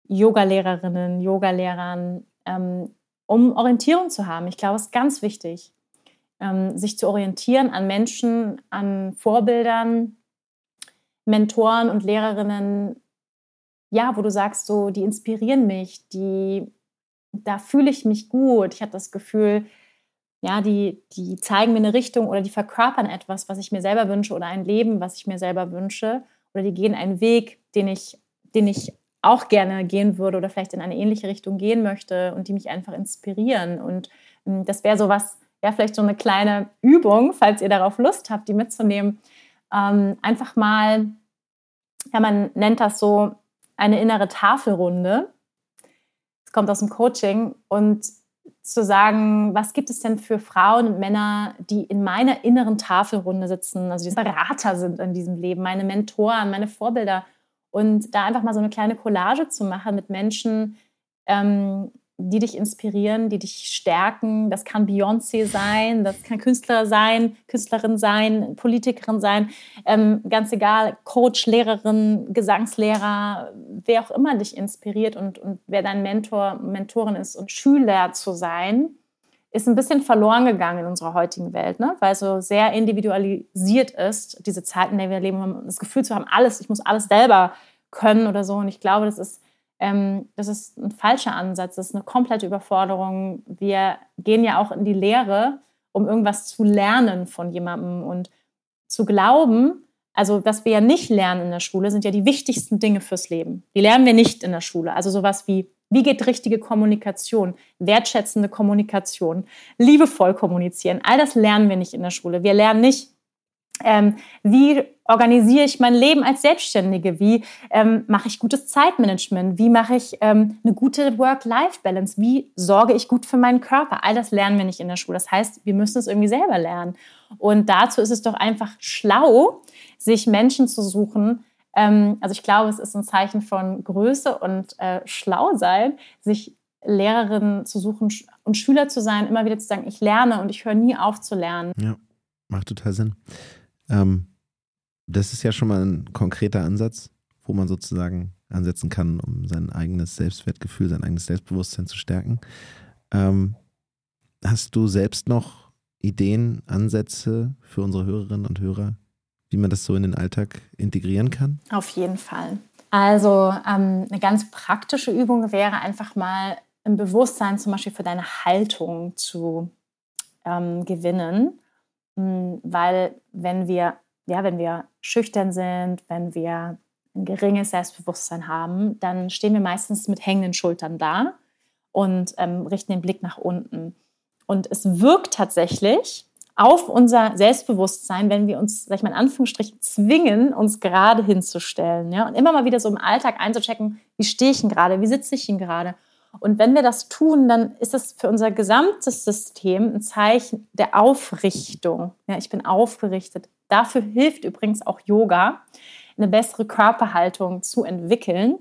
Yogalehrerinnen, Yogalehrern, ähm, um Orientierung zu haben. Ich glaube, es ist ganz wichtig, ähm, sich zu orientieren an Menschen, an Vorbildern, Mentoren und Lehrerinnen, ja, wo du sagst, so, die inspirieren mich, die, da fühle ich mich gut. Ich habe das Gefühl, ja, die, die zeigen mir eine Richtung oder die verkörpern etwas, was ich mir selber wünsche oder ein Leben, was ich mir selber wünsche. Oder die gehen einen Weg, den ich, den ich auch gerne gehen würde oder vielleicht in eine ähnliche Richtung gehen möchte und die mich einfach inspirieren. Und ähm, das wäre so was, ja, vielleicht so eine kleine Übung, falls ihr darauf Lust habt, die mitzunehmen. Ähm, einfach mal, ja, man nennt das so eine innere Tafelrunde. Es kommt aus dem Coaching und zu sagen, was gibt es denn für Frauen und Männer, die in meiner inneren Tafelrunde sitzen, also die Berater sind in diesem Leben, meine Mentoren, meine Vorbilder und da einfach mal so eine kleine Collage zu machen mit Menschen, ähm, die dich inspirieren, die dich stärken. Das kann Beyoncé sein, das kann Künstler sein, Künstlerin sein, Politikerin sein, ähm, ganz egal, Coach, Lehrerin, Gesangslehrer, wer auch immer dich inspiriert und, und wer dein Mentor, Mentorin ist und Schüler zu sein, ist ein bisschen verloren gegangen in unserer heutigen Welt, ne? weil so sehr individualisiert ist, diese Zeit, in der wir leben, das Gefühl zu haben, alles, ich muss alles selber können oder so. Und ich glaube, das ist, ähm, das ist ein falscher Ansatz, das ist eine komplette Überforderung. Wir gehen ja auch in die Lehre, um irgendwas zu lernen von jemandem und zu glauben, also was wir ja nicht lernen in der Schule, sind ja die wichtigsten Dinge fürs Leben. Die lernen wir nicht in der Schule. Also sowas wie wie geht richtige Kommunikation, wertschätzende Kommunikation, liebevoll kommunizieren? All das lernen wir nicht in der Schule. Wir lernen nicht, ähm, wie organisiere ich mein Leben als Selbstständige? Wie ähm, mache ich gutes Zeitmanagement? Wie mache ich ähm, eine gute Work-Life-Balance? Wie sorge ich gut für meinen Körper? All das lernen wir nicht in der Schule. Das heißt, wir müssen es irgendwie selber lernen. Und dazu ist es doch einfach schlau, sich Menschen zu suchen. Ähm, also ich glaube, es ist ein Zeichen von Größe und äh, schlau sein, sich Lehrerinnen zu suchen und Schüler zu sein, immer wieder zu sagen, ich lerne und ich höre nie auf zu lernen. Ja, macht total Sinn. Ähm, das ist ja schon mal ein konkreter Ansatz, wo man sozusagen ansetzen kann, um sein eigenes Selbstwertgefühl, sein eigenes Selbstbewusstsein zu stärken. Ähm, hast du selbst noch Ideen, Ansätze für unsere Hörerinnen und Hörer, wie man das so in den Alltag integrieren kann? Auf jeden Fall. Also ähm, eine ganz praktische Übung wäre einfach mal ein Bewusstsein zum Beispiel für deine Haltung zu ähm, gewinnen. Hm, weil wenn wir ja, wenn wir schüchtern sind, wenn wir ein geringes Selbstbewusstsein haben, dann stehen wir meistens mit hängenden Schultern da und ähm, richten den Blick nach unten. Und es wirkt tatsächlich auf unser Selbstbewusstsein, wenn wir uns, sag ich mal in Anführungsstrichen, zwingen, uns gerade hinzustellen. Ja? Und immer mal wieder so im Alltag einzuchecken, wie stehe ich denn gerade, wie sitze ich denn gerade. Und wenn wir das tun, dann ist das für unser gesamtes System ein Zeichen der Aufrichtung. Ja, ich bin aufgerichtet. Dafür hilft übrigens auch Yoga, eine bessere Körperhaltung zu entwickeln.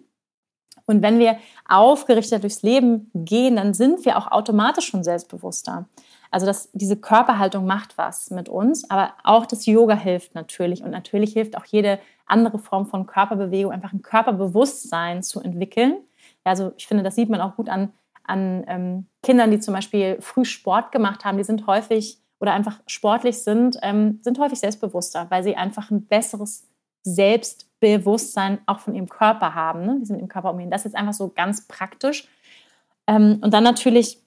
Und wenn wir aufgerichtet durchs Leben gehen, dann sind wir auch automatisch schon selbstbewusster. Also das, diese Körperhaltung macht was mit uns, aber auch das Yoga hilft natürlich. Und natürlich hilft auch jede andere Form von Körperbewegung, einfach ein Körperbewusstsein zu entwickeln. Also ich finde, das sieht man auch gut an, an ähm, Kindern, die zum Beispiel früh Sport gemacht haben. Die sind häufig oder einfach sportlich sind, ähm, sind häufig selbstbewusster, weil sie einfach ein besseres Selbstbewusstsein auch von ihrem Körper haben, ne? wie sie mit dem Körper umgehen. Das ist jetzt einfach so ganz praktisch. Ähm, und dann natürlich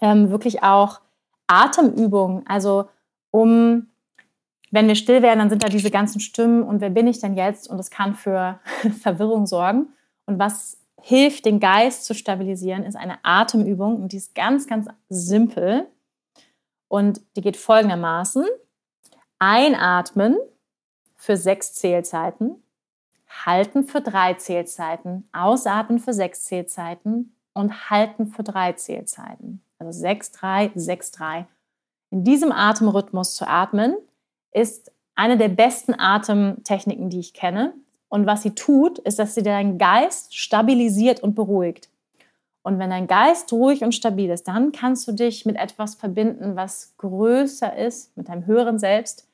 ähm, wirklich auch Atemübungen, also um, wenn wir still werden, dann sind da diese ganzen Stimmen und wer bin ich denn jetzt? Und das kann für Verwirrung sorgen. Und was hilft, den Geist zu stabilisieren, ist eine Atemübung und die ist ganz, ganz simpel. Und die geht folgendermaßen. Einatmen für sechs Zählzeiten, halten für drei Zählzeiten, ausatmen für sechs Zählzeiten und halten für drei Zählzeiten. Also sechs, drei, sechs, drei. In diesem Atemrhythmus zu atmen ist eine der besten Atemtechniken, die ich kenne. Und was sie tut, ist, dass sie deinen Geist stabilisiert und beruhigt. Und wenn dein Geist ruhig und stabil ist, dann kannst du dich mit etwas verbinden, was größer ist, mit deinem höheren Selbst,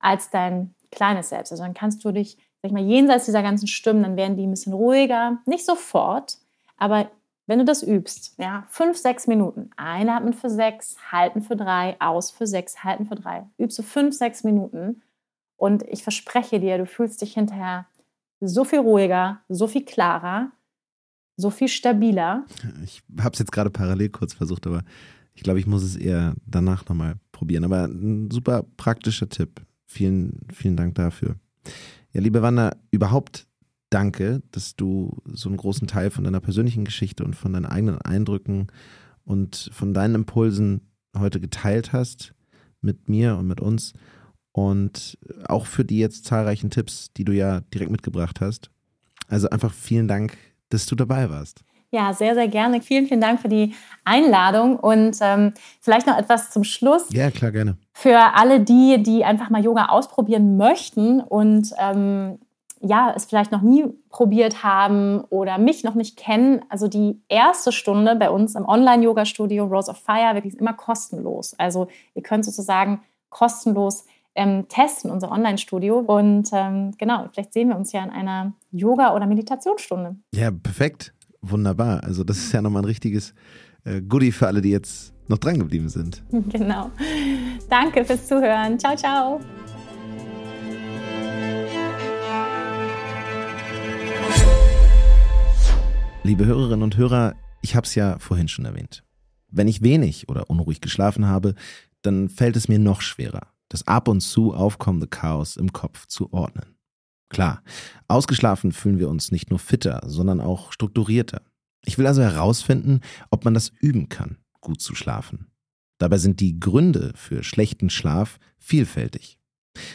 als dein kleines Selbst. Also dann kannst du dich, sag ich mal, jenseits dieser ganzen Stimmen, dann werden die ein bisschen ruhiger. Nicht sofort, aber wenn du das übst, ja, fünf, sechs Minuten, einatmen für sechs, halten für drei, aus für sechs, halten für drei, übst du fünf, sechs Minuten und ich verspreche dir, du fühlst dich hinterher so viel ruhiger, so viel klarer so viel stabiler. Ich habe es jetzt gerade parallel kurz versucht, aber ich glaube, ich muss es eher danach nochmal probieren. Aber ein super praktischer Tipp. Vielen, vielen Dank dafür. Ja, liebe Wanda, überhaupt danke, dass du so einen großen Teil von deiner persönlichen Geschichte und von deinen eigenen Eindrücken und von deinen Impulsen heute geteilt hast mit mir und mit uns und auch für die jetzt zahlreichen Tipps, die du ja direkt mitgebracht hast. Also einfach vielen Dank dass du dabei warst. Ja, sehr, sehr gerne. Vielen, vielen Dank für die Einladung und ähm, vielleicht noch etwas zum Schluss. Ja, klar, gerne. Für alle die, die einfach mal Yoga ausprobieren möchten und ähm, ja, es vielleicht noch nie probiert haben oder mich noch nicht kennen. Also die erste Stunde bei uns im Online-Yoga-Studio Rose of Fire wirklich immer kostenlos. Also ihr könnt sozusagen kostenlos ähm, testen, unser Online-Studio. Und ähm, genau, vielleicht sehen wir uns ja in einer Yoga- oder Meditationsstunde. Ja, perfekt. Wunderbar. Also das ist ja nochmal ein richtiges äh, Goodie für alle, die jetzt noch dran geblieben sind. Genau. Danke fürs Zuhören. Ciao, ciao. Liebe Hörerinnen und Hörer, ich habe es ja vorhin schon erwähnt. Wenn ich wenig oder unruhig geschlafen habe, dann fällt es mir noch schwerer, das ab und zu aufkommende Chaos im Kopf zu ordnen. Klar, ausgeschlafen fühlen wir uns nicht nur fitter, sondern auch strukturierter. Ich will also herausfinden, ob man das üben kann, gut zu schlafen. Dabei sind die Gründe für schlechten Schlaf vielfältig.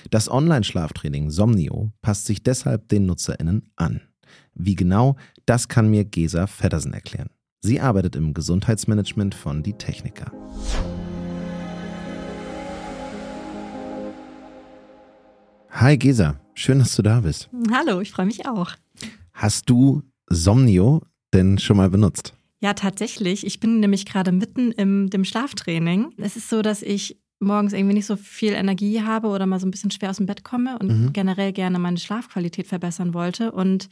Das Online-Schlaftraining Somnio passt sich deshalb den NutzerInnen an. Wie genau, das kann mir Gesa Feddersen erklären. Sie arbeitet im Gesundheitsmanagement von Die Techniker. Hi Gesa, schön, dass du da bist. Hallo, ich freue mich auch. Hast du Somnio denn schon mal benutzt? Ja, tatsächlich. Ich bin nämlich gerade mitten im dem Schlaftraining. Es ist so, dass ich morgens irgendwie nicht so viel Energie habe oder mal so ein bisschen schwer aus dem Bett komme und mhm. generell gerne meine Schlafqualität verbessern wollte. Und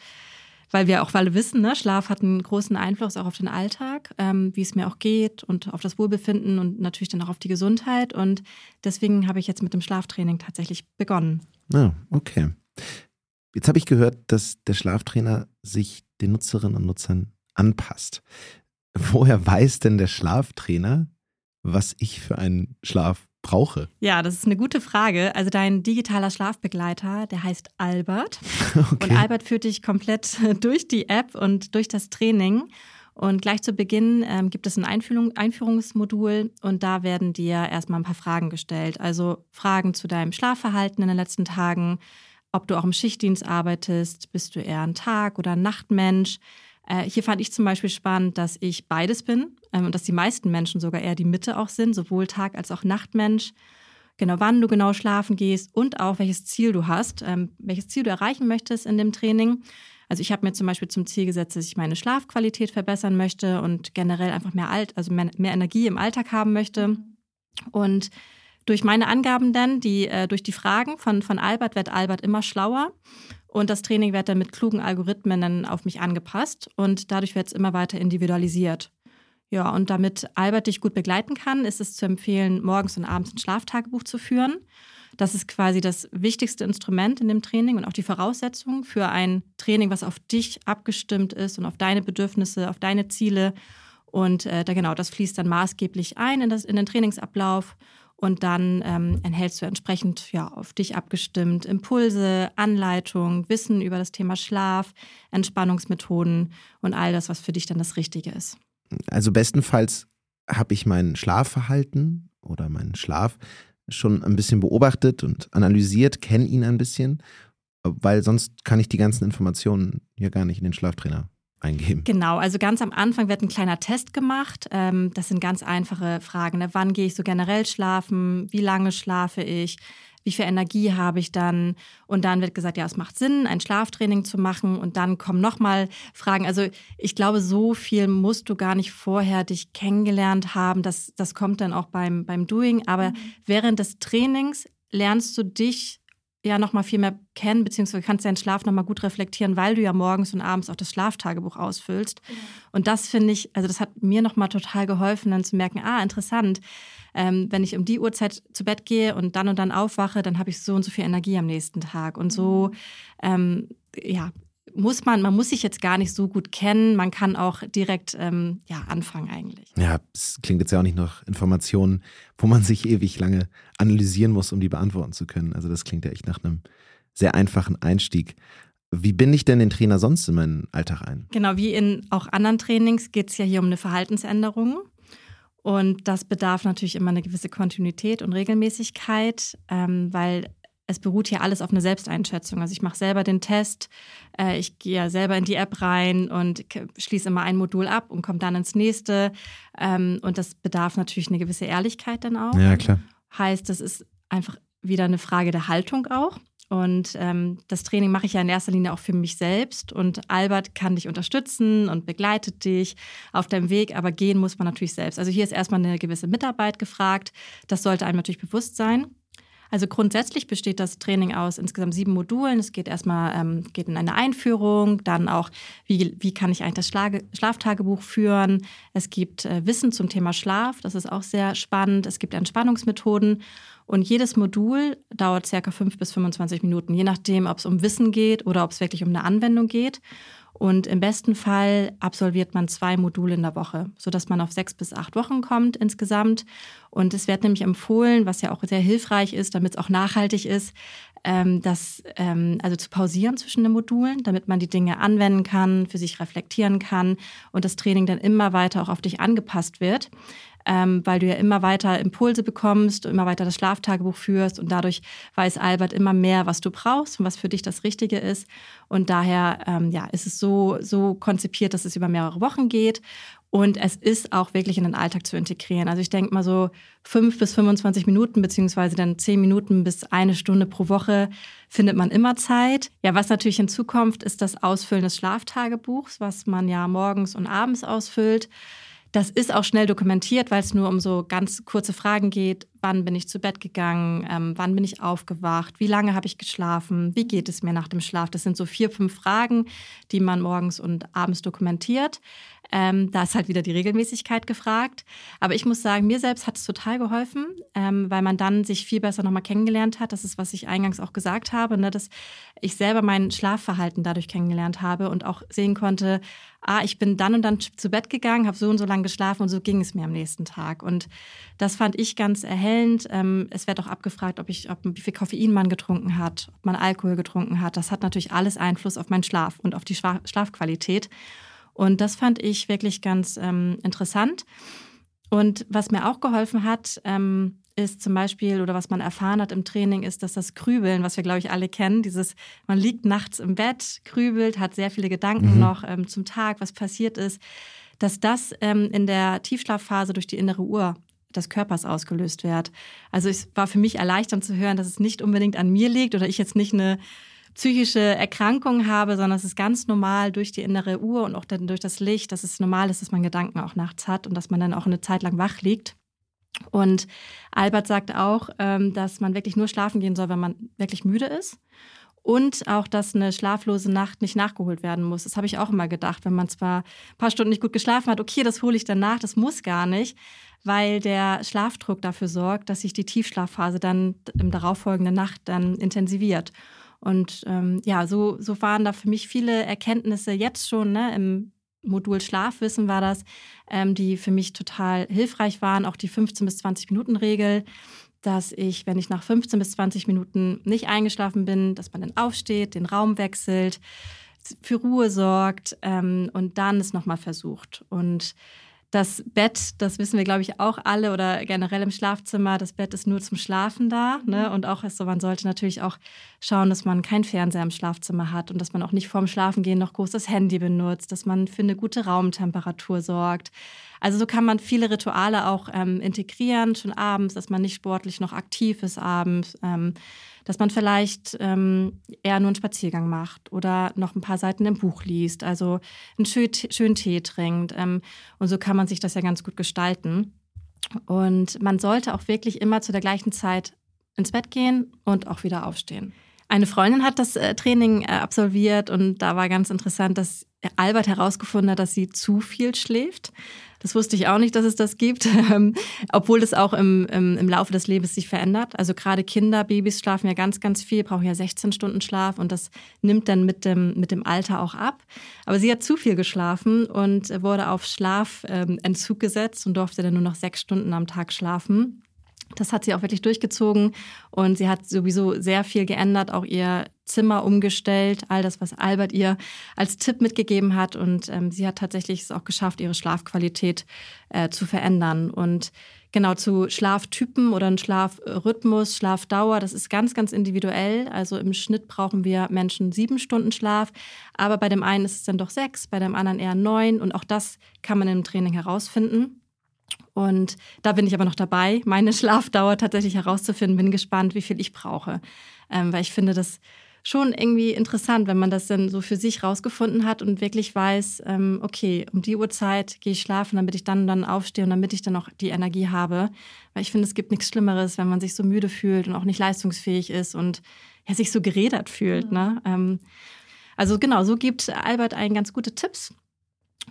weil wir auch alle wissen, ne, Schlaf hat einen großen Einfluss auch auf den Alltag, ähm, wie es mir auch geht und auf das Wohlbefinden und natürlich dann auch auf die Gesundheit. Und deswegen habe ich jetzt mit dem Schlaftraining tatsächlich begonnen. Ah, okay. Jetzt habe ich gehört, dass der Schlaftrainer sich den Nutzerinnen und Nutzern anpasst. Woher weiß denn der Schlaftrainer, was ich für einen Schlaf brauche? Ja, das ist eine gute Frage. Also dein digitaler Schlafbegleiter, der heißt Albert. Okay. Und Albert führt dich komplett durch die App und durch das Training. Und gleich zu Beginn ähm, gibt es ein Einführung, Einführungsmodul und da werden dir erstmal ein paar Fragen gestellt. Also Fragen zu deinem Schlafverhalten in den letzten Tagen, ob du auch im Schichtdienst arbeitest, bist du eher ein Tag- oder ein Nachtmensch. Äh, hier fand ich zum Beispiel spannend, dass ich beides bin ähm, und dass die meisten Menschen sogar eher die Mitte auch sind, sowohl Tag- als auch Nachtmensch. Genau, wann du genau schlafen gehst und auch welches Ziel du hast, ähm, welches Ziel du erreichen möchtest in dem Training. Also ich habe mir zum Beispiel zum Ziel gesetzt, dass ich meine Schlafqualität verbessern möchte und generell einfach mehr Alt, also mehr, mehr Energie im Alltag haben möchte. Und durch meine Angaben dann, die, äh, durch die Fragen von, von Albert, wird Albert immer schlauer. Und das Training wird dann mit klugen Algorithmen dann auf mich angepasst und dadurch wird es immer weiter individualisiert. Ja, und damit Albert dich gut begleiten kann, ist es zu empfehlen, morgens und abends ein Schlaftagebuch zu führen. Das ist quasi das wichtigste Instrument in dem Training und auch die Voraussetzung für ein Training, was auf dich abgestimmt ist und auf deine Bedürfnisse, auf deine Ziele. Und äh, da genau, das fließt dann maßgeblich ein in, das, in den Trainingsablauf. Und dann ähm, enthältst du entsprechend ja, auf dich abgestimmt Impulse, Anleitung, Wissen über das Thema Schlaf, Entspannungsmethoden und all das, was für dich dann das Richtige ist. Also bestenfalls habe ich mein Schlafverhalten oder meinen Schlaf schon ein bisschen beobachtet und analysiert, kenne ihn ein bisschen, weil sonst kann ich die ganzen Informationen ja gar nicht in den Schlaftrainer eingeben. Genau, also ganz am Anfang wird ein kleiner Test gemacht. Ähm, das sind ganz einfache Fragen. Ne? Wann gehe ich so generell schlafen? Wie lange schlafe ich? Wie viel Energie habe ich dann? Und dann wird gesagt, ja, es macht Sinn, ein Schlaftraining zu machen. Und dann kommen nochmal Fragen. Also ich glaube, so viel musst du gar nicht vorher dich kennengelernt haben. Das, das kommt dann auch beim, beim Doing. Aber mhm. während des Trainings lernst du dich ja noch mal viel mehr kennen, beziehungsweise kannst deinen Schlaf noch mal gut reflektieren, weil du ja morgens und abends auch das Schlaftagebuch ausfüllst. Mhm. Und das finde ich, also das hat mir noch mal total geholfen, dann zu merken, ah, interessant, ähm, wenn ich um die Uhrzeit zu Bett gehe und dann und dann aufwache, dann habe ich so und so viel Energie am nächsten Tag. Und so, mhm. ähm, ja, muss man, man muss sich jetzt gar nicht so gut kennen. Man kann auch direkt ähm, ja, anfangen eigentlich. Ja, es klingt jetzt ja auch nicht nach Informationen, wo man sich ewig lange analysieren muss, um die beantworten zu können. Also das klingt ja echt nach einem sehr einfachen Einstieg. Wie binde ich denn den Trainer sonst in meinen Alltag ein? Genau, wie in auch anderen Trainings geht es ja hier um eine Verhaltensänderung. Und das bedarf natürlich immer eine gewisse Kontinuität und Regelmäßigkeit, ähm, weil es beruht hier alles auf einer Selbsteinschätzung. Also ich mache selber den Test, äh, ich gehe ja selber in die App rein und schließe immer ein Modul ab und komme dann ins nächste. Ähm, und das bedarf natürlich eine gewisse Ehrlichkeit dann auch. Ja, klar. Heißt, das ist einfach wieder eine Frage der Haltung auch. Und ähm, das Training mache ich ja in erster Linie auch für mich selbst. Und Albert kann dich unterstützen und begleitet dich auf deinem Weg, aber gehen muss man natürlich selbst. Also hier ist erstmal eine gewisse Mitarbeit gefragt. Das sollte einem natürlich bewusst sein. Also grundsätzlich besteht das Training aus insgesamt sieben Modulen. Es geht erstmal ähm, geht in eine Einführung, dann auch, wie, wie kann ich eigentlich das Schlage, Schlaftagebuch führen. Es gibt äh, Wissen zum Thema Schlaf, das ist auch sehr spannend. Es gibt Entspannungsmethoden und jedes Modul dauert circa fünf bis 25 Minuten, je nachdem, ob es um Wissen geht oder ob es wirklich um eine Anwendung geht. Und im besten Fall absolviert man zwei Module in der Woche, sodass man auf sechs bis acht Wochen kommt insgesamt. Und es wird nämlich empfohlen, was ja auch sehr hilfreich ist, damit es auch nachhaltig ist, ähm, das ähm, also zu pausieren zwischen den Modulen, damit man die Dinge anwenden kann, für sich reflektieren kann und das Training dann immer weiter auch auf dich angepasst wird. Ähm, weil du ja immer weiter Impulse bekommst, immer weiter das Schlaftagebuch führst und dadurch weiß Albert immer mehr, was du brauchst und was für dich das Richtige ist. Und daher ähm, ja, ist es so, so konzipiert, dass es über mehrere Wochen geht. Und es ist auch wirklich in den Alltag zu integrieren. Also ich denke mal so fünf bis 25 Minuten, beziehungsweise dann zehn Minuten bis eine Stunde pro Woche findet man immer Zeit. Ja, was natürlich hinzukommt, ist das Ausfüllen des Schlaftagebuchs, was man ja morgens und abends ausfüllt. Das ist auch schnell dokumentiert, weil es nur um so ganz kurze Fragen geht. Wann bin ich zu Bett gegangen? Ähm, wann bin ich aufgewacht? Wie lange habe ich geschlafen? Wie geht es mir nach dem Schlaf? Das sind so vier, fünf Fragen, die man morgens und abends dokumentiert. Ähm, da ist halt wieder die Regelmäßigkeit gefragt. Aber ich muss sagen, mir selbst hat es total geholfen, ähm, weil man dann sich viel besser nochmal kennengelernt hat. Das ist, was ich eingangs auch gesagt habe, ne, dass ich selber mein Schlafverhalten dadurch kennengelernt habe und auch sehen konnte, ah, ich bin dann und dann zu Bett gegangen, habe so und so lange geschlafen und so ging es mir am nächsten Tag. Und das fand ich ganz erhellend. Ähm, es wird auch abgefragt, ob ich, ob, wie viel Koffein man getrunken hat, ob man Alkohol getrunken hat. Das hat natürlich alles Einfluss auf meinen Schlaf und auf die Schlafqualität. Und das fand ich wirklich ganz ähm, interessant. Und was mir auch geholfen hat, ähm, ist zum Beispiel, oder was man erfahren hat im Training, ist, dass das Grübeln, was wir, glaube ich, alle kennen, dieses, man liegt nachts im Bett, grübelt, hat sehr viele Gedanken mhm. noch ähm, zum Tag, was passiert ist, dass das ähm, in der Tiefschlafphase durch die innere Uhr des Körpers ausgelöst wird. Also es war für mich erleichternd zu hören, dass es nicht unbedingt an mir liegt oder ich jetzt nicht eine psychische Erkrankung habe, sondern es ist ganz normal durch die innere Uhr und auch dann durch das Licht, dass es normal ist, dass man Gedanken auch nachts hat und dass man dann auch eine Zeit lang wach liegt. Und Albert sagt auch, ähm, dass man wirklich nur schlafen gehen soll, wenn man wirklich müde ist. Und auch, dass eine schlaflose Nacht nicht nachgeholt werden muss. Das habe ich auch immer gedacht, wenn man zwar ein paar Stunden nicht gut geschlafen hat, okay, das hole ich dann nach, das muss gar nicht, weil der Schlafdruck dafür sorgt, dass sich die Tiefschlafphase dann im darauffolgenden Nacht dann intensiviert. Und ähm, ja, so, so waren da für mich viele Erkenntnisse jetzt schon, ne, im Modul Schlafwissen war das, ähm, die für mich total hilfreich waren. Auch die 15 bis 20 Minuten Regel, dass ich, wenn ich nach 15 bis 20 Minuten nicht eingeschlafen bin, dass man dann aufsteht, den Raum wechselt, für Ruhe sorgt ähm, und dann es nochmal versucht. Und das Bett, das wissen wir, glaube ich, auch alle oder generell im Schlafzimmer, das Bett ist nur zum Schlafen da. Ne? Und auch so, man sollte natürlich auch schauen, dass man keinen Fernseher im Schlafzimmer hat und dass man auch nicht vorm Schlafengehen noch groß das Handy benutzt, dass man für eine gute Raumtemperatur sorgt. Also so kann man viele Rituale auch ähm, integrieren, schon abends, dass man nicht sportlich noch aktiv ist abends. Ähm, dass man vielleicht ähm, eher nur einen Spaziergang macht oder noch ein paar Seiten im Buch liest, also einen schön, schönen Tee trinkt. Ähm, und so kann man sich das ja ganz gut gestalten. Und man sollte auch wirklich immer zu der gleichen Zeit ins Bett gehen und auch wieder aufstehen. Eine Freundin hat das äh, Training äh, absolviert und da war ganz interessant, dass Albert herausgefunden hat, dass sie zu viel schläft. Das wusste ich auch nicht, dass es das gibt, ähm, obwohl es auch im, im, im, Laufe des Lebens sich verändert. Also gerade Kinder, Babys schlafen ja ganz, ganz viel, brauchen ja 16 Stunden Schlaf und das nimmt dann mit dem, mit dem Alter auch ab. Aber sie hat zu viel geschlafen und wurde auf Schlafentzug gesetzt und durfte dann nur noch sechs Stunden am Tag schlafen. Das hat sie auch wirklich durchgezogen und sie hat sowieso sehr viel geändert, auch ihr Zimmer umgestellt, all das, was Albert ihr als Tipp mitgegeben hat. Und ähm, sie hat tatsächlich es auch geschafft, ihre Schlafqualität äh, zu verändern. Und genau zu Schlaftypen oder ein Schlafrhythmus, Schlafdauer, das ist ganz, ganz individuell. Also im Schnitt brauchen wir Menschen sieben Stunden Schlaf, aber bei dem einen ist es dann doch sechs, bei dem anderen eher neun. Und auch das kann man im Training herausfinden. Und da bin ich aber noch dabei, meine Schlafdauer tatsächlich herauszufinden. Bin gespannt, wie viel ich brauche. Ähm, weil ich finde das schon irgendwie interessant, wenn man das dann so für sich rausgefunden hat und wirklich weiß, ähm, okay, um die Uhrzeit gehe ich schlafen, damit ich dann und dann aufstehe und damit ich dann auch die Energie habe. Weil ich finde, es gibt nichts Schlimmeres, wenn man sich so müde fühlt und auch nicht leistungsfähig ist und ja, sich so gerädert fühlt. Mhm. Ne? Ähm, also genau, so gibt Albert einen ganz gute Tipps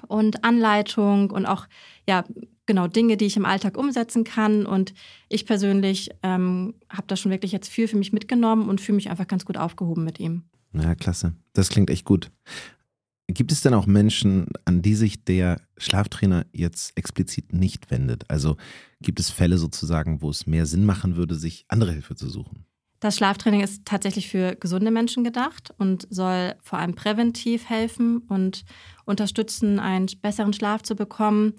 und Anleitung und auch ja genau Dinge, die ich im Alltag umsetzen kann. Und ich persönlich ähm, habe da schon wirklich jetzt viel für mich mitgenommen und fühle mich einfach ganz gut aufgehoben mit ihm. Ja, klasse. Das klingt echt gut. Gibt es denn auch Menschen, an die sich der Schlaftrainer jetzt explizit nicht wendet? Also gibt es Fälle sozusagen, wo es mehr Sinn machen würde, sich andere Hilfe zu suchen? Das Schlaftraining ist tatsächlich für gesunde Menschen gedacht und soll vor allem präventiv helfen und unterstützen, einen besseren Schlaf zu bekommen,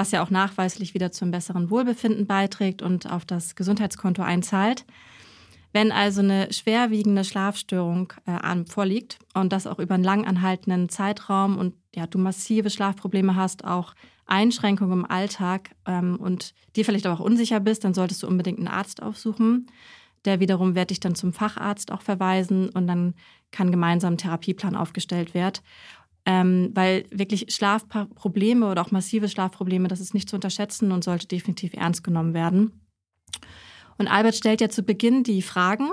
was ja auch nachweislich wieder zum besseren Wohlbefinden beiträgt und auf das Gesundheitskonto einzahlt. Wenn also eine schwerwiegende Schlafstörung äh, vorliegt und das auch über einen lang anhaltenden Zeitraum und ja, du massive Schlafprobleme hast, auch Einschränkungen im Alltag ähm, und dir vielleicht auch unsicher bist, dann solltest du unbedingt einen Arzt aufsuchen. Der wiederum wird dich dann zum Facharzt auch verweisen und dann kann gemeinsam ein Therapieplan aufgestellt werden. Ähm, weil wirklich Schlafprobleme oder auch massive Schlafprobleme, das ist nicht zu unterschätzen und sollte definitiv ernst genommen werden. Und Albert stellt ja zu Beginn die Fragen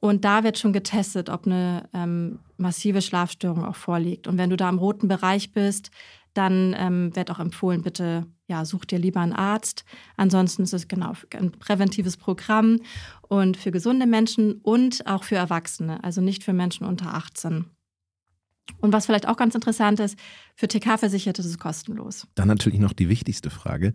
und da wird schon getestet, ob eine ähm, massive Schlafstörung auch vorliegt. Und wenn du da im roten Bereich bist, dann ähm, wird auch empfohlen, bitte ja, such dir lieber einen Arzt. Ansonsten ist es genau ein präventives Programm und für gesunde Menschen und auch für Erwachsene, also nicht für Menschen unter 18. Und was vielleicht auch ganz interessant ist, für TK-Versicherte ist es kostenlos. Dann natürlich noch die wichtigste Frage.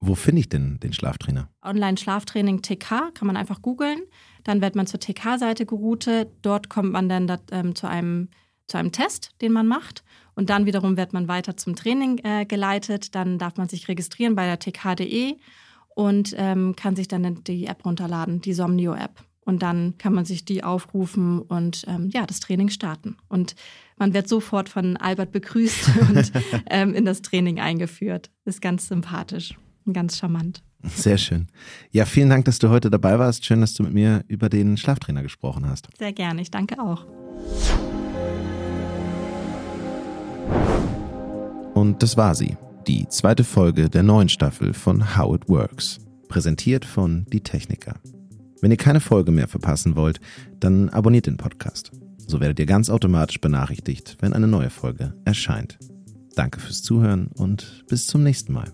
Wo finde ich denn den Schlaftrainer? Online-Schlaftraining TK kann man einfach googeln. Dann wird man zur TK-Seite geroutet. Dort kommt man dann dat, ähm, zu, einem, zu einem Test, den man macht. Und dann wiederum wird man weiter zum Training äh, geleitet. Dann darf man sich registrieren bei der TK.de und ähm, kann sich dann die App runterladen, die Somnio-App. Und dann kann man sich die aufrufen und ähm, ja, das Training starten. Und man wird sofort von Albert begrüßt und ähm, in das Training eingeführt. Ist ganz sympathisch ganz charmant. Sehr schön. Ja, vielen Dank, dass du heute dabei warst. Schön, dass du mit mir über den Schlaftrainer gesprochen hast. Sehr gerne, ich danke auch. Und das war sie, die zweite Folge der neuen Staffel von How It Works, präsentiert von Die Techniker. Wenn ihr keine Folge mehr verpassen wollt, dann abonniert den Podcast. So werdet ihr ganz automatisch benachrichtigt, wenn eine neue Folge erscheint. Danke fürs Zuhören und bis zum nächsten Mal.